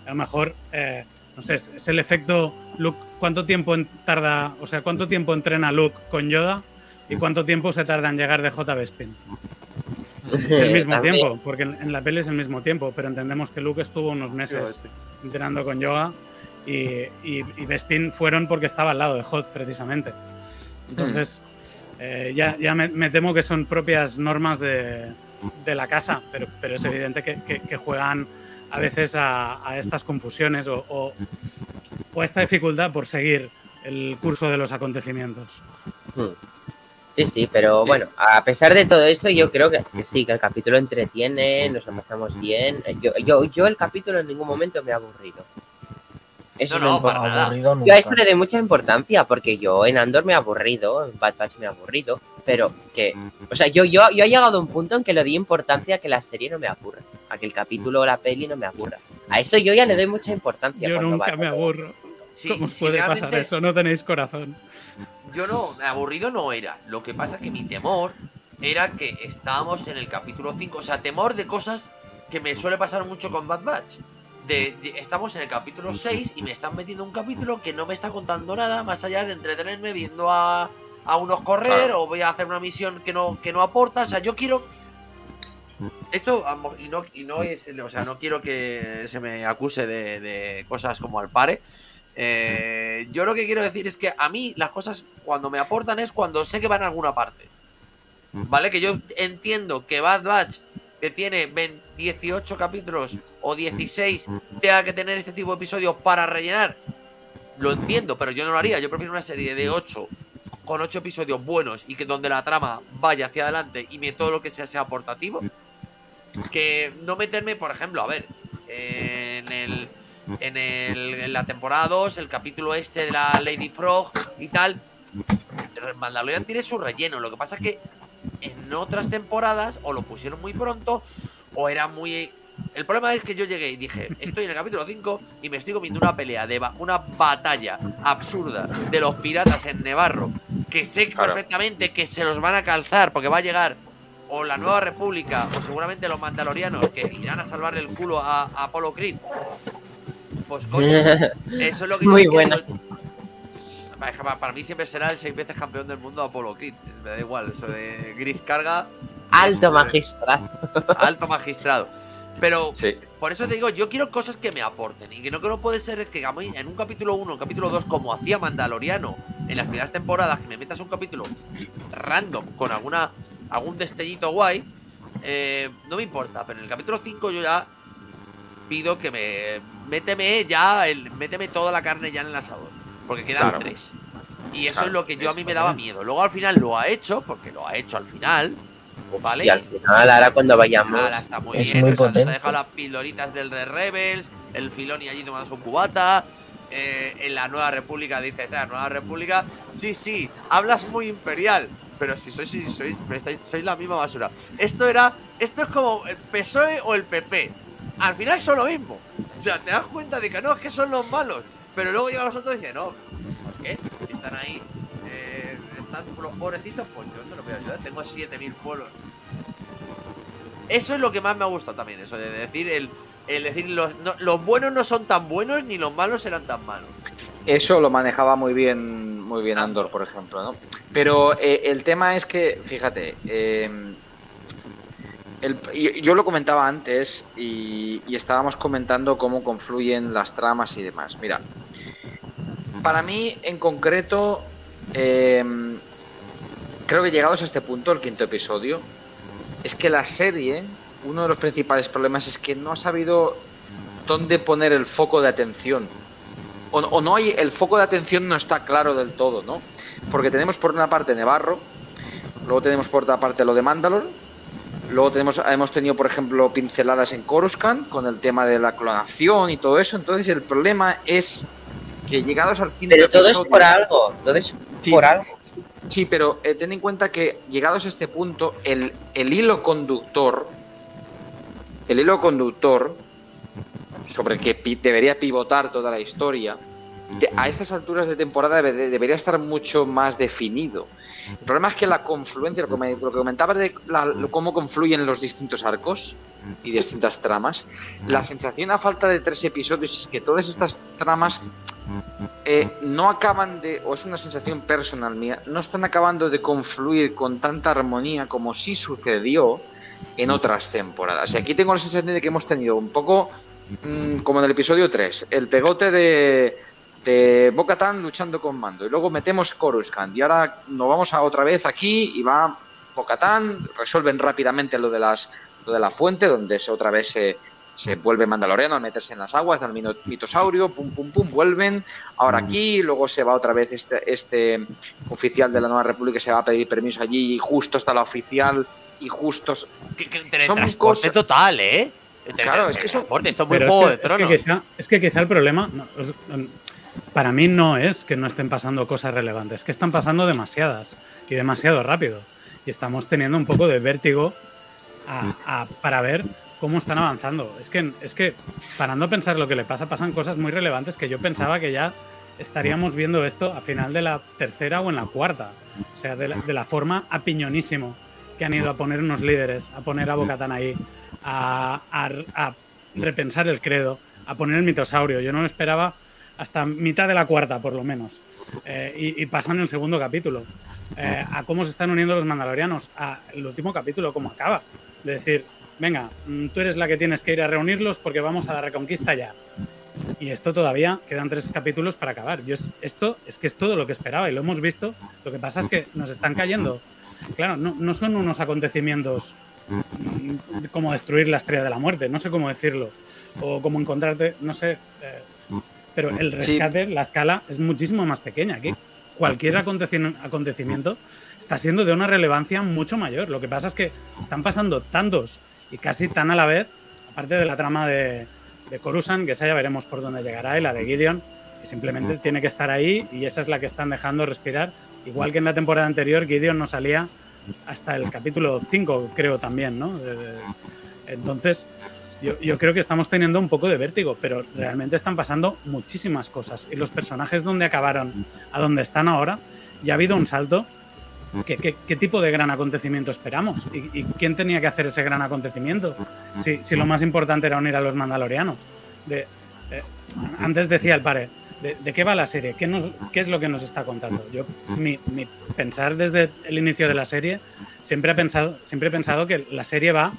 A lo mejor, eh, no sé, es, el efecto Luke. ¿Cuánto tiempo tarda, o sea, cuánto tiempo entrena Luke con Yoda y cuánto tiempo se tarda en llegar de J. Bespin? Es el mismo También. tiempo, porque en la peli es el mismo tiempo, pero entendemos que Luke estuvo unos meses entrenando con Yoga y, y, y Bespin fueron porque estaba al lado de Hot, precisamente. Entonces, eh, ya, ya me, me, temo que son propias normas de, de la casa, pero, pero es evidente que, que, que, juegan a veces a, a estas confusiones o, o, o, esta dificultad por seguir el curso de los acontecimientos. Sí, sí, pero bueno, a pesar de todo eso, yo creo que, sí, que el capítulo entretiene, nos lo pasamos bien. Yo, yo, yo el capítulo en ningún momento me ha aburrido. Eso no, no, para nada. Yo a eso le doy mucha importancia porque yo en Andor me he aburrido, en Bad Batch me he aburrido, pero que, o sea, yo, yo, yo he llegado a un punto en que le di importancia a que la serie no me aburre. a que el capítulo o la peli no me aburra. A eso yo ya le doy mucha importancia. Yo nunca me aburro. Sí, ¿Cómo os sí, puede pasar eso? No tenéis corazón. Yo no, aburrido no era. Lo que pasa es que mi temor era que estábamos en el capítulo 5. O sea, temor de cosas que me suele pasar mucho con Bad Batch. De, de- estamos en el capítulo 6 y me están metiendo un capítulo que no me está contando nada más allá de entretenerme viendo a, a unos correr Claro. o voy a hacer una misión que no, que no aporta. O sea, yo quiero. Esto, y no, y no es. O sea, no quiero que se me acuse de, de cosas como al pare. Eh, yo lo que quiero decir es que a mí las cosas cuando me aportan es cuando sé que van a alguna parte. ¿Vale? Que yo entiendo que Bad Batch, que tiene 20 18 capítulos o 16, tenga que tener este tipo de episodios para rellenar. Lo entiendo, pero yo no lo haría. Yo prefiero una serie de 8 con 8 episodios buenos y que donde la trama vaya hacia adelante y me todo lo que sea sea aportativo. Que no meterme, por ejemplo, a ver, en el en, el, en la temporada 2, el capítulo este de la Lady Frog y tal. Mandalorian tiene su relleno. Lo que pasa es que en otras temporadas o lo pusieron muy pronto o era muy. El problema es que yo llegué y dije, estoy en el capítulo 5 y me estoy comiendo una pelea de ba- una batalla absurda de los piratas en Nevarro, que sé Claro. perfectamente que se los van a calzar porque va a llegar o la Nueva República o seguramente los mandalorianos que irán a salvarle el culo a, a Apollo Creed. Pues coño, eso es lo que yo Muy buena. Para- mí siempre será el seis veces campeón del mundo Apollo Creed. Me da igual, eso de Griff carga. Alto es- magistrado. Alto magistrado. Pero Sí. por eso te digo, yo quiero cosas que me aporten. Y que no que no puede ser es que en un capítulo 1, capítulo 2, como hacía Mandaloriano en las primeras temporadas, que me metas un capítulo random con alguna algún destellito guay, eh, no me importa. Pero en el capítulo 5 yo ya pido que me. Méteme ya, el, méteme toda la carne ya en el asador. Porque quedan Claro. tres. Y eso Claro, es lo que yo a mí me daba miedo. Luego al final lo ha hecho, porque lo ha hecho al final. ¿Vale? Y al final, ahora cuando vayamos. Ahora está muy Es bien. muy nos ha dejado las pildoritas del de Rebels, el Filoni allí tomando su cubata. eh, en la Nueva República dices, ah, Nueva República, sí, sí, hablas muy imperial, pero si sois, si sois, estáis, sois la misma basura. Esto era, esto es como el PSOE o el PP. Al final son lo mismo. O sea, te das cuenta de que no, es que son los malos. Pero luego llegan los otros y dicen, no, ¿por qué? Están ahí, los pobrecitos, pues yo no los voy a ayudar. Tengo 7000 pueblos. Eso es lo que más me ha gustado también, eso de decir el, el decir los, no- los buenos no son tan buenos ni los malos serán tan malos. Eso lo manejaba muy bien, muy bien Andor, por ejemplo, ¿no? Pero eh, el tema es que, fíjate, eh, el- yo, yo lo comentaba antes y, y estábamos comentando cómo confluyen las tramas y demás. Mira, para mí en concreto, eh, creo que llegados a este punto, el quinto episodio, es que la serie, uno de los principales problemas es que no ha sabido dónde poner el foco de atención o, no hay el foco de atención no está claro del todo, ¿no? Porque tenemos por una parte Nevarro, luego tenemos por otra parte lo de Mandalor, luego tenemos hemos tenido por ejemplo pinceladas en Coruscant con el tema de la clonación y todo eso, entonces el problema es que llegados al quinto Pero todo es por algo. Todo es Sí. por algo. Sí, pero eh, ten en cuenta que llegados a este punto, el, el hilo conductor, el hilo conductor sobre el que pi- debería pivotar toda la historia, a estas alturas de temporada debe- debería estar mucho más definido. El problema es que la confluencia, lo que, comentaba de cómo confluyen los distintos arcos y distintas tramas, la sensación a falta de tres episodios es que todas estas tramas eh, no acaban de, o es una sensación personal mía, no están acabando de confluir con tanta armonía como sí sucedió en otras temporadas. Y aquí tengo la sensación de que hemos tenido un poco mm, como en el episodio 3, el pegote de, de luchando con Mando. Y luego metemos Coruscant. Y ahora nos vamos a otra vez aquí y va Bo-Katan, resuelven rápidamente lo de, las, lo de la fuente, donde se, otra vez se, se vuelve Mandaloriano al meterse en las aguas del mitosaurio, pum, pum, pum, vuelven. Ahora aquí, luego se va otra vez este, este oficial de la Nueva República, se va a pedir permiso allí y justo está la oficial y justo... Que, que Son cosas- total, ¿eh? Claro, es que son- Esto es muy que, de es que quizá, es que quizá el problema, no, em, para mí no es que no estén pasando cosas relevantes, es que están pasando demasiadas y demasiado rápido. Y estamos teniendo un poco de vértigo para ver cómo están avanzando. Es que, es que, parando a pensar lo que le pasa, pasan cosas muy relevantes que yo pensaba que ya estaríamos viendo esto a final de la tercera o en la cuarta. O sea, de la, forma a que han ido a poner unos líderes, a poner a Bocatán ahí, a, a, repensar el credo, a poner el mitosaurio. Yo no lo esperaba hasta mitad de la cuarta, por lo menos. Eh, y, y, pasan en el segundo capítulo. Eh, a cómo se están uniendo los mandalorianos. A el último capítulo, cómo acaba. De decir, venga, mm, tú eres la que tienes que ir a reunirlos porque vamos a la reconquista ya. Y esto todavía quedan tres capítulos para acabar. Esto es que es todo lo que esperaba y lo hemos visto. Lo que pasa es que nos están cayendo. Claro, no, son unos acontecimientos mm, como destruir la estrella de la muerte, no sé cómo decirlo. O como encontrarte, no sé. Eh, pero el rescate, la escala es muchísimo más pequeña aquí. Cualquier acontecimiento está siendo de una relevancia mucho mayor. Lo que pasa es que están pasando tantos y casi tan a la vez, aparte de la trama de, de Coruscant, que esa ya veremos por dónde llegará, y la de Gideon, que simplemente tiene que estar ahí y esa es la que están dejando respirar. Igual que en la temporada anterior, Gideon no salía hasta el capítulo 5, creo también, ¿no? entonces, yo, yo, creo que estamos teniendo un poco de vértigo, pero realmente están pasando muchísimas cosas. Y los personajes donde acabaron a donde están ahora, ya ha habido un salto ¿Qué, tipo de gran acontecimiento esperamos? ¿Y, quién tenía que hacer ese gran acontecimiento? Si, lo más importante era unir a los mandalorianos. De, eh, antes decía el pare, de, qué va la serie? ¿Qué, nos, ¿Qué, es lo que nos está contando? Yo, mi, pensar desde el inicio de la serie, siempre he pensado, siempre he pensado que la serie va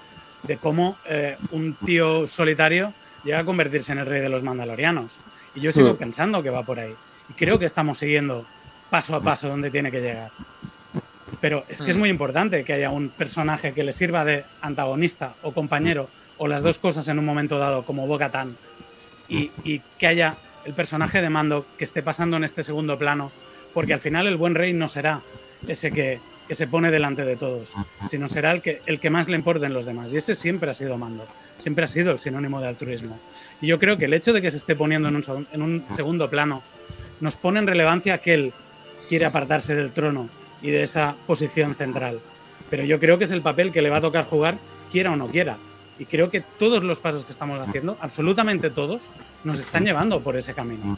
de cómo eh, un tío solitario llega a convertirse en el rey de los mandalorianos. Y yo sigo hmm. pensando que va por ahí. Y creo que estamos siguiendo paso a paso donde tiene que llegar. Pero es que es mm. muy importante que haya un personaje que le sirva de antagonista o compañero o las dos cosas en un momento dado, como Bocatan, y, y que haya el personaje de mando que esté pasando en este segundo plano, porque al final el buen rey no será ese que, que se pone delante de todos, sino será el que, el que más le importen los demás. Y ese siempre ha sido mando, siempre ha sido el sinónimo de altruismo. Y yo creo que el hecho de que se esté poniendo en un, en un segundo plano nos pone en relevancia que él quiere apartarse del trono y de esa posición central. Pero yo creo que es el papel que le va a tocar jugar, quiera o no quiera. Y creo que todos los pasos que estamos haciendo, absolutamente todos, nos están llevando por ese camino.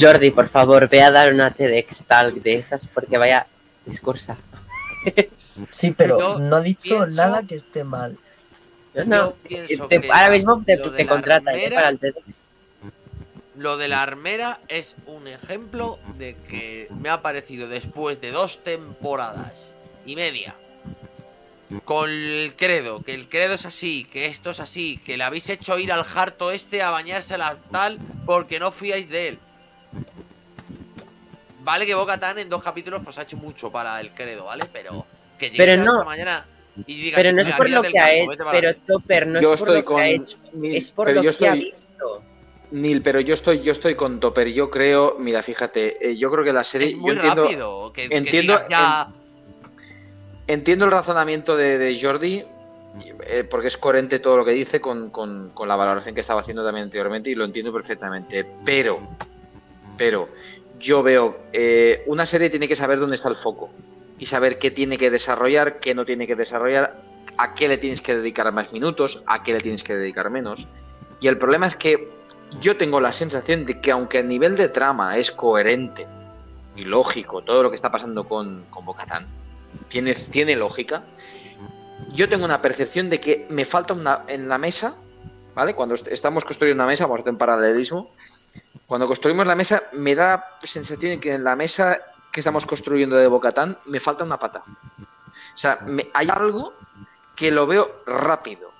Jordi, por favor, ve a dar una TEDx tal de esas porque vaya discursa. Sí, pero no ha dicho nada que esté mal. No, ahora mismo te, te contrata ¿eh? para el. Lo de la armera es un ejemplo de que me ha parecido después de dos temporadas y media con el credo, que el credo es así, que esto es así, que le habéis hecho ir al jarto este a bañarse la tal porque no fiáis de él. Vale que Boca Tan en dos capítulos pues ha hecho mucho para el credo, ¿vale? Pero que llegue pero no. mañana y diga pero no es por lo que ha hecho, pero Topper no es por lo que ha hecho, es por lo que ha visto. Nil, pero yo estoy, yo estoy con Topper. Yo creo, mira, fíjate, eh, yo creo que la serie. Es muy yo entiendo, entiendo, ya... entiendo el razonamiento de, Jordi, eh, porque es coherente todo lo que dice con, la valoración que estaba haciendo también anteriormente y lo entiendo perfectamente. Pero, pero, yo veo, eh, una serie tiene que saber dónde está el foco y saber qué tiene que desarrollar, qué no tiene que desarrollar, a qué le tienes que dedicar más minutos, a qué le tienes que dedicar menos. Y el problema es que yo tengo la sensación de que aunque a nivel de trama es coherente y lógico todo lo que está pasando con, con Bocatán, tiene, tiene lógica, yo tengo una percepción de que me falta una en la mesa, ¿vale? Cuando estamos construyendo una mesa, vamos a hacer un paralelismo, cuando construimos la mesa me da sensación de que en la mesa que estamos construyendo de Bocatán me falta una pata. O sea, hay algo que lo veo rápido,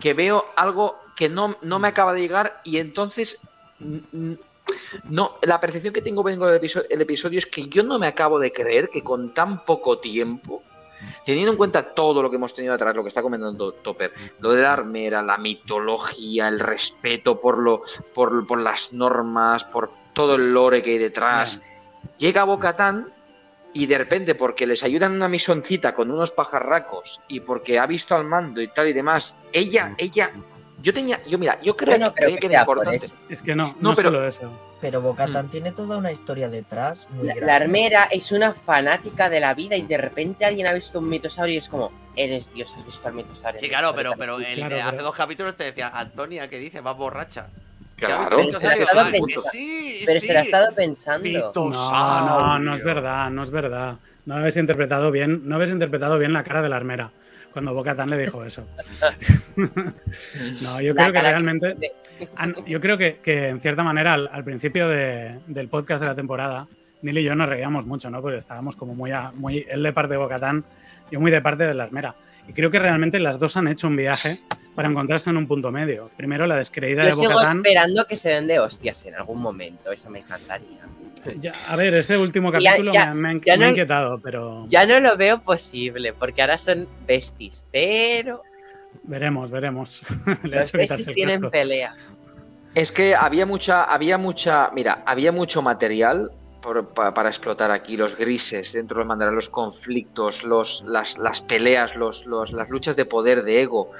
que veo algo que no, no me acaba de llegar y entonces no, la percepción que tengo vengo del el episodio es que yo no me acabo de creer que con tan poco tiempo, teniendo en cuenta todo lo que hemos tenido atrás, lo que está comentando Topper, lo de la armera, la mitología, el respeto por lo, por, por las normas, por todo el lore que hay detrás, llega Bocatán y de repente porque les ayudan una misoncita con unos pajarracos y porque ha visto al mando y tal y demás, ella, ella yo tenía, yo mira, yo creo que, Es que no, no, pero, solo eso. Pero Bocatan tiene toda una historia detrás. Muy La, grande. la armera es una fanática de la vida y de repente alguien ha visto un mitosaurio y es como, eres Dios, has visto al mitosaurio. Sí, claro, pero, pero el- claro, hace pero- dos capítulos te decía, Antonia, ¿qué dice? Vas borracha. Claro, Pero se la que. Sí, sí. ha estado pensando. Mito- No, no, no es verdad, no es verdad. No habéis interpretado bien, no habéis interpretado bien la cara de la armera cuando Bocatán le dijo eso. no, yo creo que realmente, yo creo que, que en cierta manera al, al principio de- del podcast de la temporada, Neil y yo nos reíamos mucho, ¿no? Porque estábamos como muy, a- muy él de parte de Bocatán, yo muy de parte de la armera. Y creo que realmente las dos han hecho un viaje para encontrarse en un punto medio. Primero la descreída Yo de sigo Bocatán. esperando que se den de hostias en algún momento, eso me encantaría. Ya, a ver, ese último capítulo ya- me, me ha- ya me ha no- inquietado, pero Ya no lo veo posible, porque ahora son besties, pero veremos, veremos. Le los besties tienen casco. pelea. Es que había mucha, había mucha, mira, había mucho material por- pa- para explotar aquí los grises dentro de Mandalorian, los conflictos, los, las, las peleas, los, los- las luchas de poder, de ego,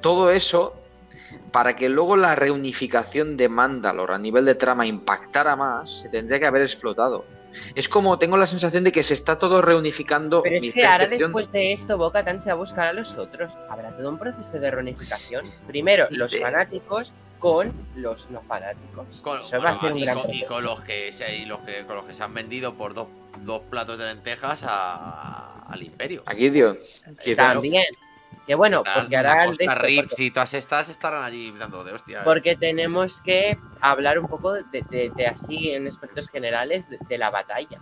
todo eso para que luego la reunificación de Mandalore a nivel de trama impactara más, se tendría que haber explotado. Es como tengo la sensación de que se está todo reunificando. Pero mi es que ahora después de esto, Boca Tan se va a buscar a los otros. Habrá todo un proceso de reunificación. Primero, los fanáticos con los no fanáticos. Con, Eso va a bueno, ser un y, gran con, y proceso. con los que se, y los que con los que se han vendido por dos, dos platos de lentejas a- al imperio. Aquí, tío. Gideon. También. Que bueno, porque ahora Costa esto, Rips porque, y todas estas estarán allí dando de hostia. ¿eh? porque tenemos que hablar un poco de, de- de así en aspectos generales de, de la batalla.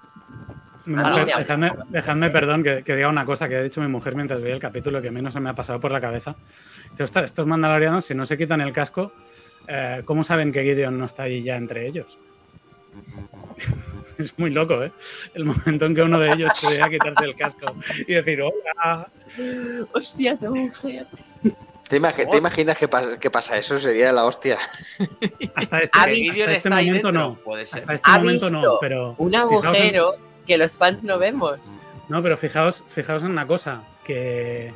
No. dejadme, dejadme, perdón, que, que diga una cosa que ha dicho mi mujer mientras veía el capítulo que a mí no se me ha pasado por la cabeza. Dice, "Ostras, estos mandalorianos, si no se quitan el casco, eh, ¿cómo saben que Gideon no está ahí ya entre ellos? es muy loco, ¿eh? El momento en que uno de ellos podía quitarse el casco y decir, hola. Hostia, tu mujer. ¿Te, imagi- te imaginas que pasa, que pasa eso? Sería la hostia. Hasta este, hasta este momento dentro, no. puede ser. Hasta este Ha momento visto no, pero... Un en- agujero que los fans no vemos. No, pero fijaos, fijaos en una cosa, que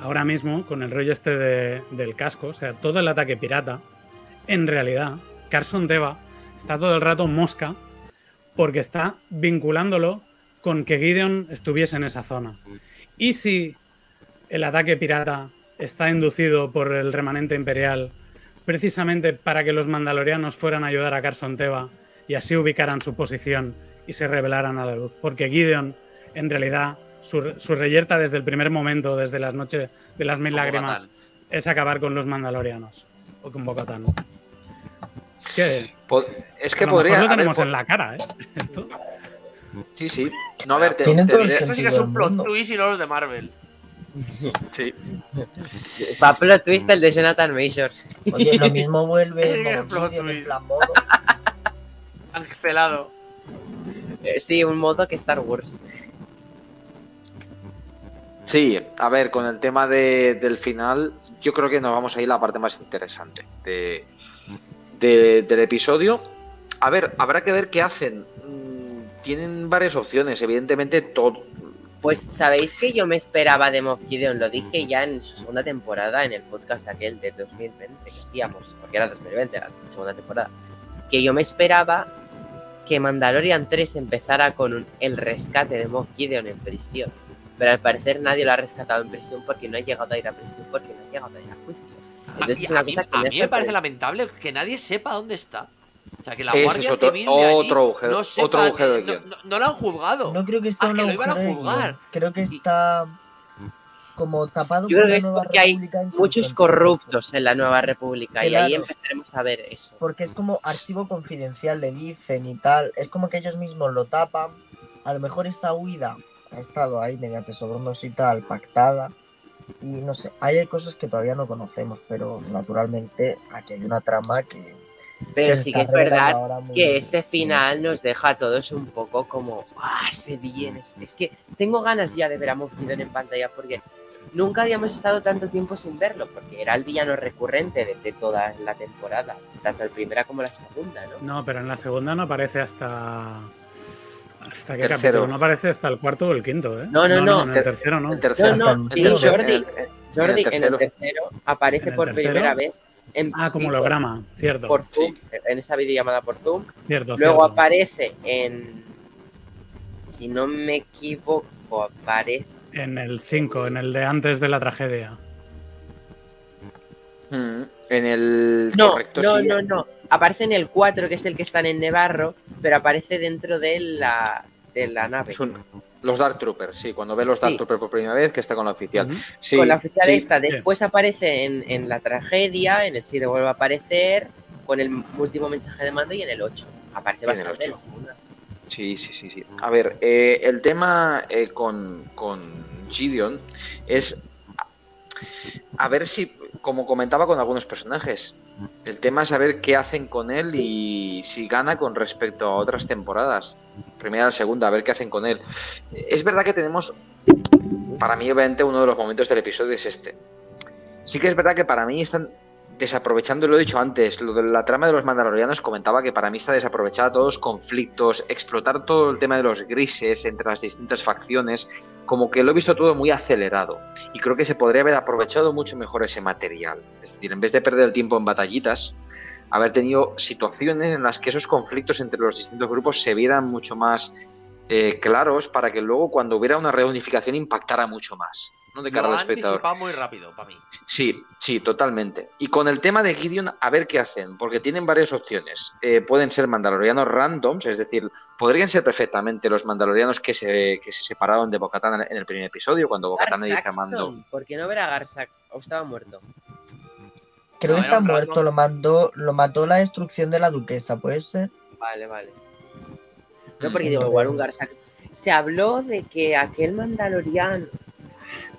ahora mismo, con el rollo este de- del casco, o sea, todo el ataque pirata, en realidad, Carson Teva está todo el rato mosca porque está vinculándolo con que Gideon estuviese en esa zona. Y si el ataque pirata está inducido por el remanente imperial precisamente para que los mandalorianos fueran a ayudar a Carson Teva y así ubicaran su posición y se revelaran a la luz. Porque Gideon, en realidad, su, su reyerta desde el primer momento, desde las noches de las mil lágrimas, es acabar con los mandalorianos o con Bocatán. Es que, Po- Es que a lo podría. mejor lo tenemos en la cara, ¿eh? Esto. Sí, sí. No, a ver, te- el tendría- Eso sí que es un plot mundo. twist y no los de Marvel. Sí. Pablo Twist, el de Jonathan Majors. Oye, lo mismo vuelve Moff plot twist. plan modo. Cancelado. Eh, Sí, un modo que Star Wars. Sí, a ver, con el tema de- del final, yo creo que nos vamos a ir a la parte más interesante de, de- del episodio. A ver, habrá que ver qué hacen. Mm, Tienen varias opciones, evidentemente todo. Pues sabéis que yo me esperaba de Moff Gideon, lo dije ya en su segunda temporada, en el podcast aquel de 2020 que hacíamos, porque era 2020, era la segunda temporada, que yo me esperaba que Mandalorian 3 empezara con un- el rescate de Moff Gideon en prisión. Pero al parecer nadie lo ha rescatado en prisión porque no ha llegado a ir a prisión, porque no ha llegado a ir a juicio. A Entonces mí, es una a mí- a me mí me parece lamentable que nadie sepa dónde está. O sea, que la Guardia es otro- Civil de allí otro agujero- no sepa otro agujero de que- guion. no, no- no lo han juzgado. No creo que esté Ah, un que lo iban a juzgar. Creo que está como tapado Yo por creo que la es Nueva porque hay Muchos corruptos en la Nueva República y ahí empezaremos a ver eso. Porque es como archivo confidencial, le dicen y tal. Es como que ellos mismos lo tapan. A lo mejor esta huida ha estado ahí mediante sobornos y tal, pactada. Y no sé, ahí hay cosas que todavía no conocemos, pero naturalmente aquí hay una trama que. Pero sí que es verdad muy- que ese final nos deja a todos un poco como, ah, se viene. Es que tengo ganas ya de ver a Moff en pantalla porque nunca habíamos estado tanto tiempo sin verlo, porque era el villano recurrente de, de toda la temporada, tanto la primera como la segunda, ¿no? No, pero en la segunda no aparece hasta. ¿Hasta qué Tercero. capítulo? No aparece hasta el cuarto o el quinto, ¿eh? No, no, no. en el Ter- tercero no. El tercero. No, no, Hasta sí, el tercero- Jordi, el- el- Jordi, en el tercero. aparece ¿En el por tercero? primera vez en- Ah, como sí, holograma, cierto. Por, Zoom, en esa videollamada por Zoom. cierto, Luego cierto. aparece en. Si no me equivoco, aparece. En el 5, en el de antes de la tragedia. Mm, En el No, correcto no, sí. no, no. Aparece en el 4, que es el que está en Nevarro, pero aparece dentro de la, de la nave. Un- los Dark Troopers, sí, cuando ve los Dark Sí. Troopers por primera vez, que está con la oficial. Sí, con la oficial sí, esta. Después aparece en, en la tragedia, en el 7 vuelve a aparecer, con el último mensaje de mando y en el 8. Aparece Y en el bastante en 8. la segunda. Sí, sí, sí, sí. A ver, eh, el tema eh, con, con Gideon es a, a ver si, como comentaba con algunos personajes, el tema es saber qué hacen con él y si gana con respecto a otras temporadas. Primera segunda, a ver qué hacen con él. Es verdad que tenemos, para mí obviamente uno de los momentos del episodio es este. Sí que es verdad que para mí están desaprovechando, lo dicho antes, lo de la trama de los mandalorianos comentaba que para mí está desaprovechada todos los conflictos, explotar todo el tema de los grises entre las distintas facciones, como que lo he visto todo muy acelerado y creo que se podría haber aprovechado mucho mejor ese material. Es decir, en vez de perder el tiempo en batallitas, haber tenido situaciones en las que esos conflictos entre los distintos grupos se vieran mucho más eh, claros para que luego cuando hubiera una reunificación impactara mucho más, ¿no? De cara Lo al espectador. muy rápido para mí. Sí, sí, totalmente. Y con el tema de Gideon, a ver qué hacen, porque tienen varias opciones. Eh, pueden ser mandalorianos randoms, es decir, podrían ser perfectamente los mandalorianos que se, que se separaron de Bocatan en el primer episodio, cuando Bocatan le dice a Mando. ¿Por qué no ver a Garsac? ¿O estaba muerto? Creo No, que está muerto, lo mandó, lo mató la destrucción de la duquesa, ¿puede ser? Vale, vale. No, porque digo, igual un Garsac. Se habló de que aquel mandaloriano.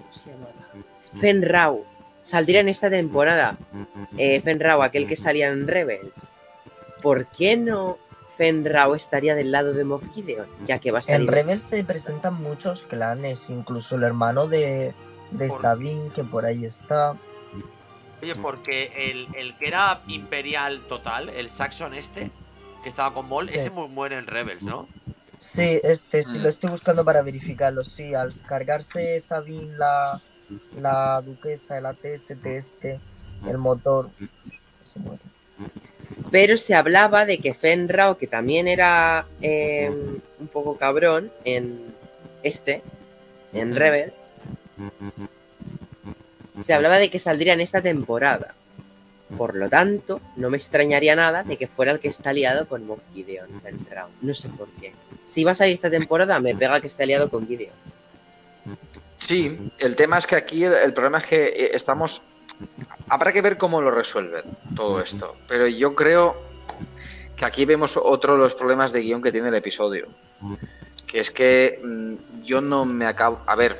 Ah, ¿Cómo se llamaba? Fenrau. Saldría en esta temporada. Eh, Fenrau, aquel que salía en Rebels. ¿Por qué no Fenrau estaría del lado de Moff Gideon? Ya que va a En. Rebels se presentan muchos clanes, incluso el hermano de, de. Sabine, que por ahí está. Oye, porque el, el que era imperial total, el Saxon este, que estaba con Maul, Sí. ese mu- muere en Rebels, ¿no? Sí, este, sí, Mm. lo estoy buscando para verificarlo. Sí, al cargarse Sabine la, la duquesa, el ATST este, el motor, se muere. Pero se hablaba de que Fenrau, que también era eh, un poco cabrón en este, en Rebels, se hablaba de que saldría en esta temporada. Por lo tanto, no me extrañaría nada de que fuera el que está liado con Moff Gideon, Fenrau. No sé por qué. Si va a salir esta temporada, me pega que esté liado con Gideon. Sí, el tema es que aquí el, el problema es que eh, estamos. Habrá que ver cómo lo resuelven todo esto. Pero yo creo que aquí vemos otro de los problemas de guion que tiene el episodio. Que es que mm, yo no me acabo. A ver,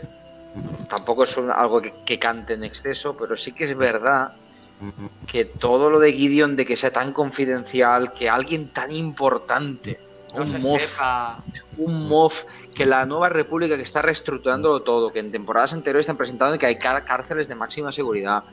tampoco es algo que, que cante en exceso, pero sí que es verdad que todo lo de Gideon, de que sea tan confidencial, que alguien tan importante, No un sepa. un MOF, que la nueva república que está reestructurando todo, que en temporadas anteriores están presentando que hay cá- cárceles de máxima seguridad.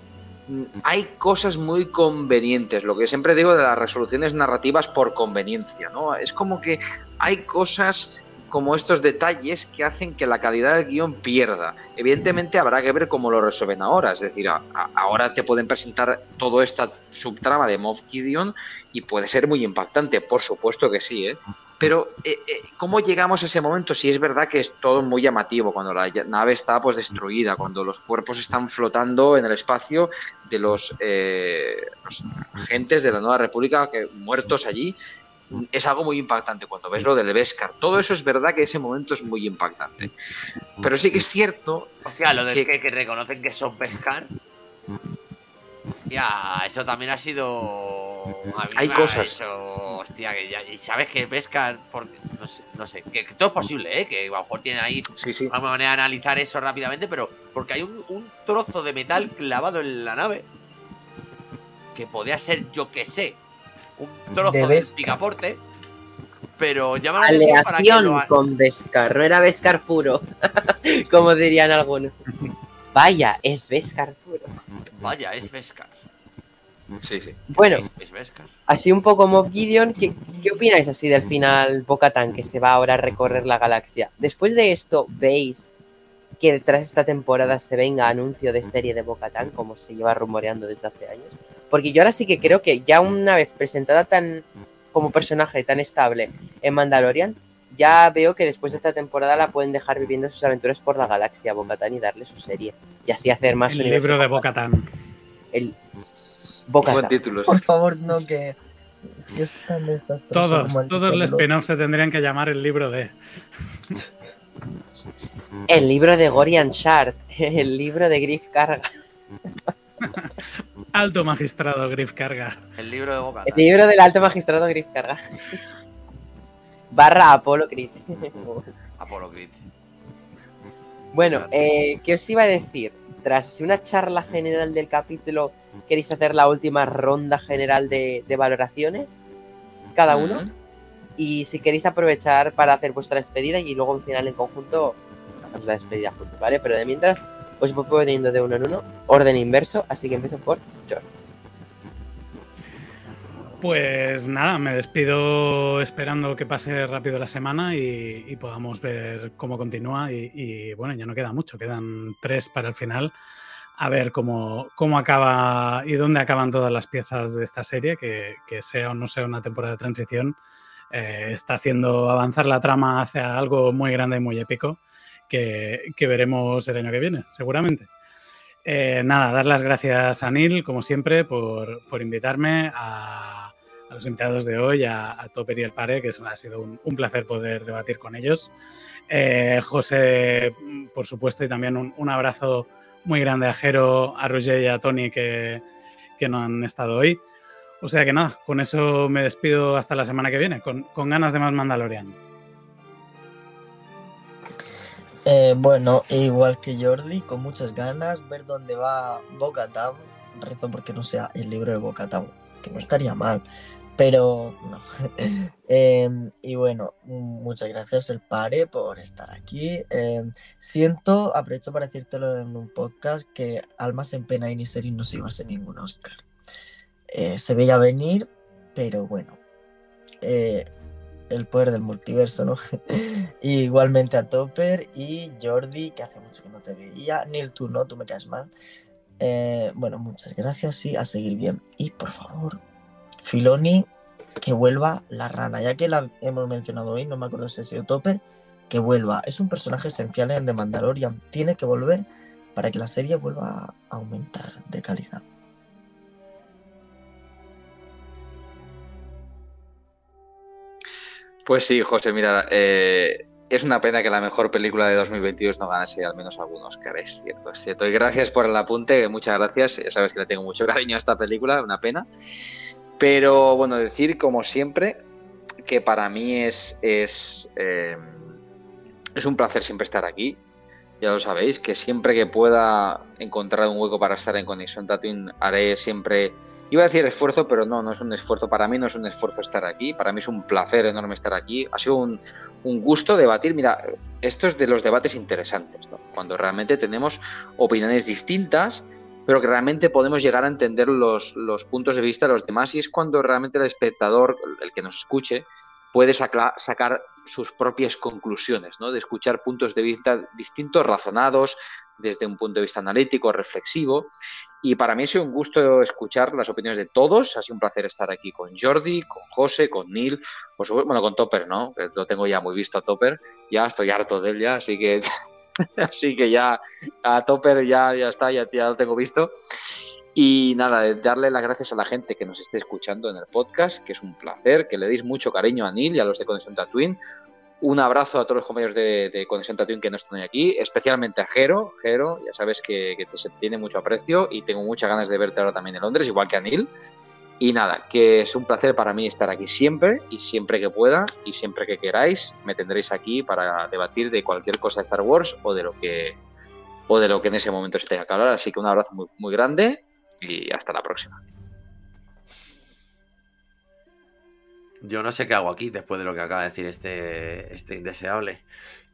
Mm, Hay cosas muy convenientes, lo que siempre digo de las resoluciones narrativas por conveniencia, ¿no? Es como que hay cosas como estos detalles que hacen que la calidad del guion pierda. Evidentemente habrá que ver cómo lo resuelven ahora, es decir, ahora te pueden presentar toda esta subtrama de Moff Gideon y puede ser muy impactante, por supuesto que sí, ¿eh? Pero, eh, eh, ¿cómo llegamos a ese momento? Si es verdad que es todo muy llamativo, cuando la nave está pues destruida, cuando los cuerpos están flotando en el espacio de los, eh, los agentes de la Nueva República que, muertos allí, es algo muy impactante cuando ves lo del Beskar. Todo eso es verdad que ese momento es muy impactante. Pero sí que es cierto O sea, lo de que, que reconocen que son pescar. Ya, eso también ha sido. a mí Hay me ha cosas. hecho, hostia, que ya, y sabes que pescar. Porque, no sé, no sé que, que todo es posible, ¿eh? Que a lo mejor tienen ahí Sí, sí. una manera de analizar eso rápidamente, pero porque hay un, un trozo de metal clavado en la nave que podría ser, yo que sé, un trozo De de, picaporte, pero llaman la atención para que Aleación lo ha- con Beskar, no era Beskar puro, como dirían algunos. Vaya, es Beskar puro. Vaya, es Beskar. Sí, sí. Bueno, Es, es así un poco Moff Gideon, ¿qué, qué opináis así del final Bocatan que se va ahora a recorrer la galaxia? Después de esto, ¿veis que tras esta temporada se venga anuncio de serie de Bocatan como se lleva rumoreando desde hace años? Porque yo ahora sí que creo que ya una vez presentada tan como personaje tan estable en Mandalorian, ya veo que después de esta temporada la pueden dejar viviendo sus aventuras por la galaxia Bocatan y darle su serie. Y así hacer más. El libro de Bocatan. El Buen título. Por favor, no que. Si es tan desastroso Todos, como el todos los spin-offs se tendrían que llamar el libro de. El libro de Gorian Shard. El libro de Griff Carga. Alto magistrado Griff Carga. El libro de Boca. El libro del alto magistrado Griff Carga. Barra Apolo Crit. Apolo Crit. Bueno, eh, ¿qué os iba a decir? Tras una charla general del capítulo, ¿queréis hacer la última ronda general de, de valoraciones? Cada uno. Y si queréis aprovechar para hacer vuestra despedida y luego un final en conjunto, hacemos la despedida juntos, ¿vale? Pero de mientras, os voy poniendo de uno en uno, orden inverso, así que empiezo por George. Pues nada, me despido esperando que pase rápido la semana y, podamos ver cómo continúa. Y, bueno, ya no queda mucho, quedan tres para el final. A ver cómo, cómo acaba y dónde acaban todas las piezas de esta serie, que, que sea o no sea una temporada de transición, eh, está haciendo avanzar la trama hacia algo muy grande y muy épico que, veremos el año que viene, seguramente. Eh, nada, dar las gracias a Neil, como siempre, por, por invitarme a, a, los invitados de hoy, a, a, Topper y el Pare, que es, ha sido un, un, placer poder debatir con ellos. Eh, José, por supuesto, y también un, un, abrazo muy grande a Jero, a Roger y a Tony que, que no han estado hoy. O sea que nada, con eso me despido hasta la semana que viene, con, con ganas de más Mandalorian. Eh, bueno, igual que Jordi, con muchas ganas, ver dónde va Boca Town. Rezo porque no sea el libro de Boca que no estaría mal, pero no. eh, y bueno, muchas gracias, el Pare, por estar aquí. Eh, siento, aprovecho para decírtelo en un podcast, que Almas en Pena y Niseri no se iba a ser ningún Oscar. Eh, se veía venir, pero bueno. El poder del multiverso, ¿no? y igualmente a Topper y Jordi, que hace mucho que no te veía. Neil, tú no, tú me caes mal. Eh, bueno, muchas gracias y a seguir bien. Y por favor, Filoni, que vuelva la rana, ya que la hemos mencionado hoy, no me acuerdo si ha sido Topper, que vuelva. Es un personaje esencial en The Mandalorian. Tiene que volver para que la serie vuelva a aumentar de calidad. Pues sí, José, mira, eh, es una pena que la mejor película de 2022 no ganase al menos algunos Oscar, es cierto, es cierto. Y gracias por el apunte, muchas gracias. Ya sabes que le tengo mucho cariño a esta película, una pena. Pero bueno, decir como siempre que para mí es, es, eh, es un placer siempre estar aquí. Ya lo sabéis, que siempre que pueda encontrar un hueco para estar en Conexión Tatooine haré siempre Iba a decir esfuerzo, pero no, no es un esfuerzo. Para mí no es un esfuerzo estar aquí. Para mí es un placer enorme estar aquí. Ha sido un, gusto debatir. Mira, esto es de los debates interesantes, ¿no? Cuando realmente tenemos opiniones distintas, pero que realmente podemos llegar a entender los, puntos de vista de los demás. Y es cuando realmente el espectador, el que nos escuche, puede sacar sus propias conclusiones, ¿no? De escuchar puntos de vista distintos, razonados, desde un punto de vista analítico, reflexivo. Y para mí ha sido un gusto escuchar las opiniones de todos. Ha sido un placer estar aquí con Jordi, con José, con Neil, por supuesto, bueno, con Topper, ¿no? Lo tengo ya muy visto a Topper. Ya estoy harto de él ya, así que, así que ya a Topper ya, ya está, ya, ya lo tengo visto. Y nada, darle las gracias a la gente que nos esté escuchando en el podcast, que es un placer, que le deis mucho cariño a Neil y a los de Conexión Tatooine. Un abrazo a todos los compañeros de, de Conexión Tatooine que no están aquí, especialmente a Jero. Jero, ya sabes que, te, se tiene mucho aprecio y tengo muchas ganas de verte ahora también en Londres, igual que a Neil. Y nada, que es un placer para mí estar aquí siempre y siempre que pueda y siempre que queráis me tendréis aquí para debatir de cualquier cosa de Star Wars o de lo que o de lo que en ese momento se tenga que hablar. Así que un abrazo muy grande y hasta la próxima. Yo no sé qué hago aquí después de lo que acaba de decir este, este indeseable.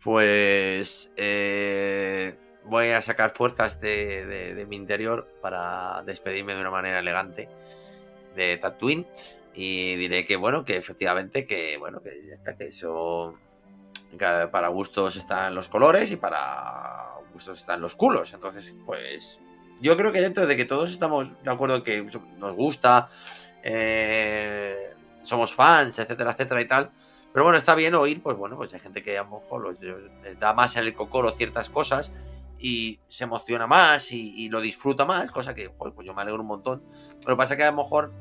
Pues eh, voy a sacar fuerzas de, de, mi interior para despedirme de una manera elegante de Tatooine. Y diré que bueno, que efectivamente, que bueno, que está, que eso para gustos están los colores y para gustos están los culos. Entonces, pues yo creo que dentro de que todos estamos de acuerdo que nos gusta, eh, somos fans, etcétera, etcétera y tal. Pero bueno, está bien oír, pues bueno, pues hay gente que a lo mejor da más en el cocoro ciertas cosas y se emociona más y, lo disfruta más, cosa que pues yo me alegro un montón. Que pasa que a lo mejor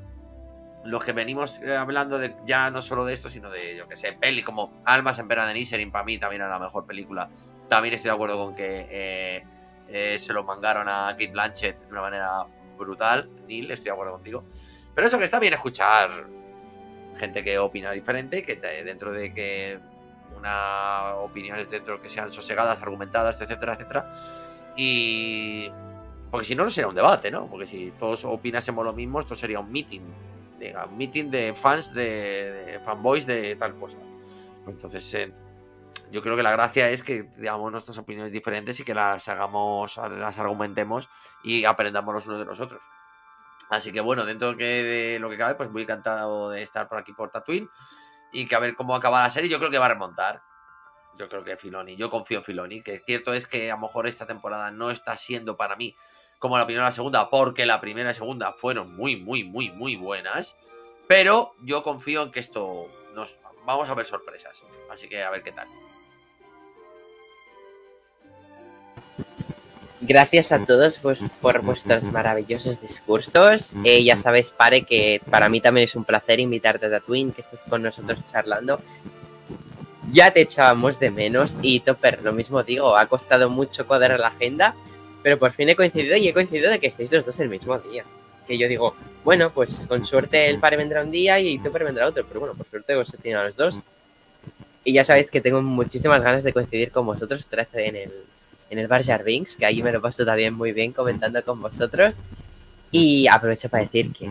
los que venimos eh, hablando de ya no solo de esto, sino de, yo que sé, peli como Almas en Pena de Niserin, para mí también era la mejor película. También estoy de acuerdo con que eh, eh, se lo mangaron a Kate Blanchett de una manera brutal. Neil, estoy de acuerdo contigo. Pero eso que está bien escuchar gente que opina diferente, que dentro de que una opiniones dentro que sean sosegadas, argumentadas, etcétera, etcétera. Y porque si no, no sería un debate, ¿no? Porque si todos opinásemos lo mismo, esto sería un meeting. un meeting de fans, de, fanboys de tal cosa. Entonces, eh, yo creo que la gracia es que digamos nuestras opiniones diferentes y que las hagamos, las argumentemos y aprendamos los unos de los otros. Así que bueno, dentro de lo que cabe, pues muy encantado de estar por aquí por Tatooine y que a ver cómo acaba la serie. Yo creo que va a remontar. Yo creo que Filoni, yo confío en Filoni, que cierto es que a lo mejor esta temporada no está siendo para mí como la primera y la segunda, porque la primera y segunda fueron muy, muy, muy, muy buenas. Pero yo confío en que esto nos vamos a ver sorpresas. Así que a ver qué tal. Gracias a todos pues, por vuestros maravillosos discursos. Eh, ya sabes, Pare, que para mí también es un placer invitarte a Tatooine, que estés con nosotros charlando. Ya te echábamos de menos y Topper, lo mismo digo, ha costado mucho cuadrar la agenda, pero por fin he coincidido y he coincidido de que estéis los dos el mismo día. Que yo digo, bueno, pues con suerte el Pare vendrá un día y Topper vendrá otro, pero bueno, por suerte os he tenido a los dos. Y ya sabéis que tengo muchísimas ganas de coincidir con vosotros otra en el, en el Bar Jarvings, que allí me lo paso también muy bien comentando con vosotros. Y aprovecho para decir que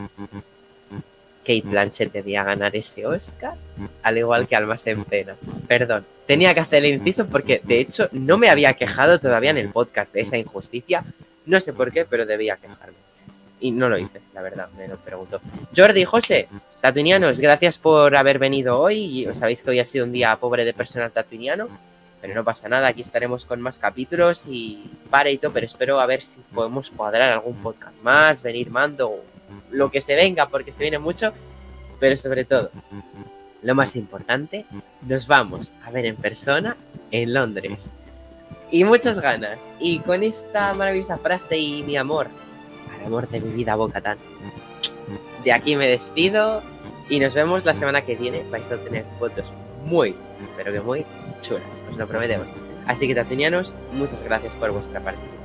Kate Blanchett debía ganar ese Oscar, al igual que Almas en. Perdón, tenía que hacer el inciso porque de hecho no me había quejado todavía en el podcast de esa injusticia. No sé por qué, pero debía quejarme. Y no lo hice, la verdad, me lo pregunto. Jordi, José, tatuinianos, gracias por haber venido hoy. Sabéis que hoy ha sido un día pobre de personal tatuiniano pero no pasa nada, aquí estaremos con más capítulos y para y todo, pero espero a ver si podemos cuadrar algún podcast más, venir mando, lo que se venga, porque se viene mucho, pero sobre todo, lo más importante, nos vamos a ver en persona en Londres. Y muchas ganas. Y con esta maravillosa frase y mi amor, para amor de mi vida, Bocatán. De aquí me despido y nos vemos la semana que viene. Vais a tener fotos muy, pero que muy chulas, os lo prometemos. Así que, tatunianos, muchas gracias por vuestra participación.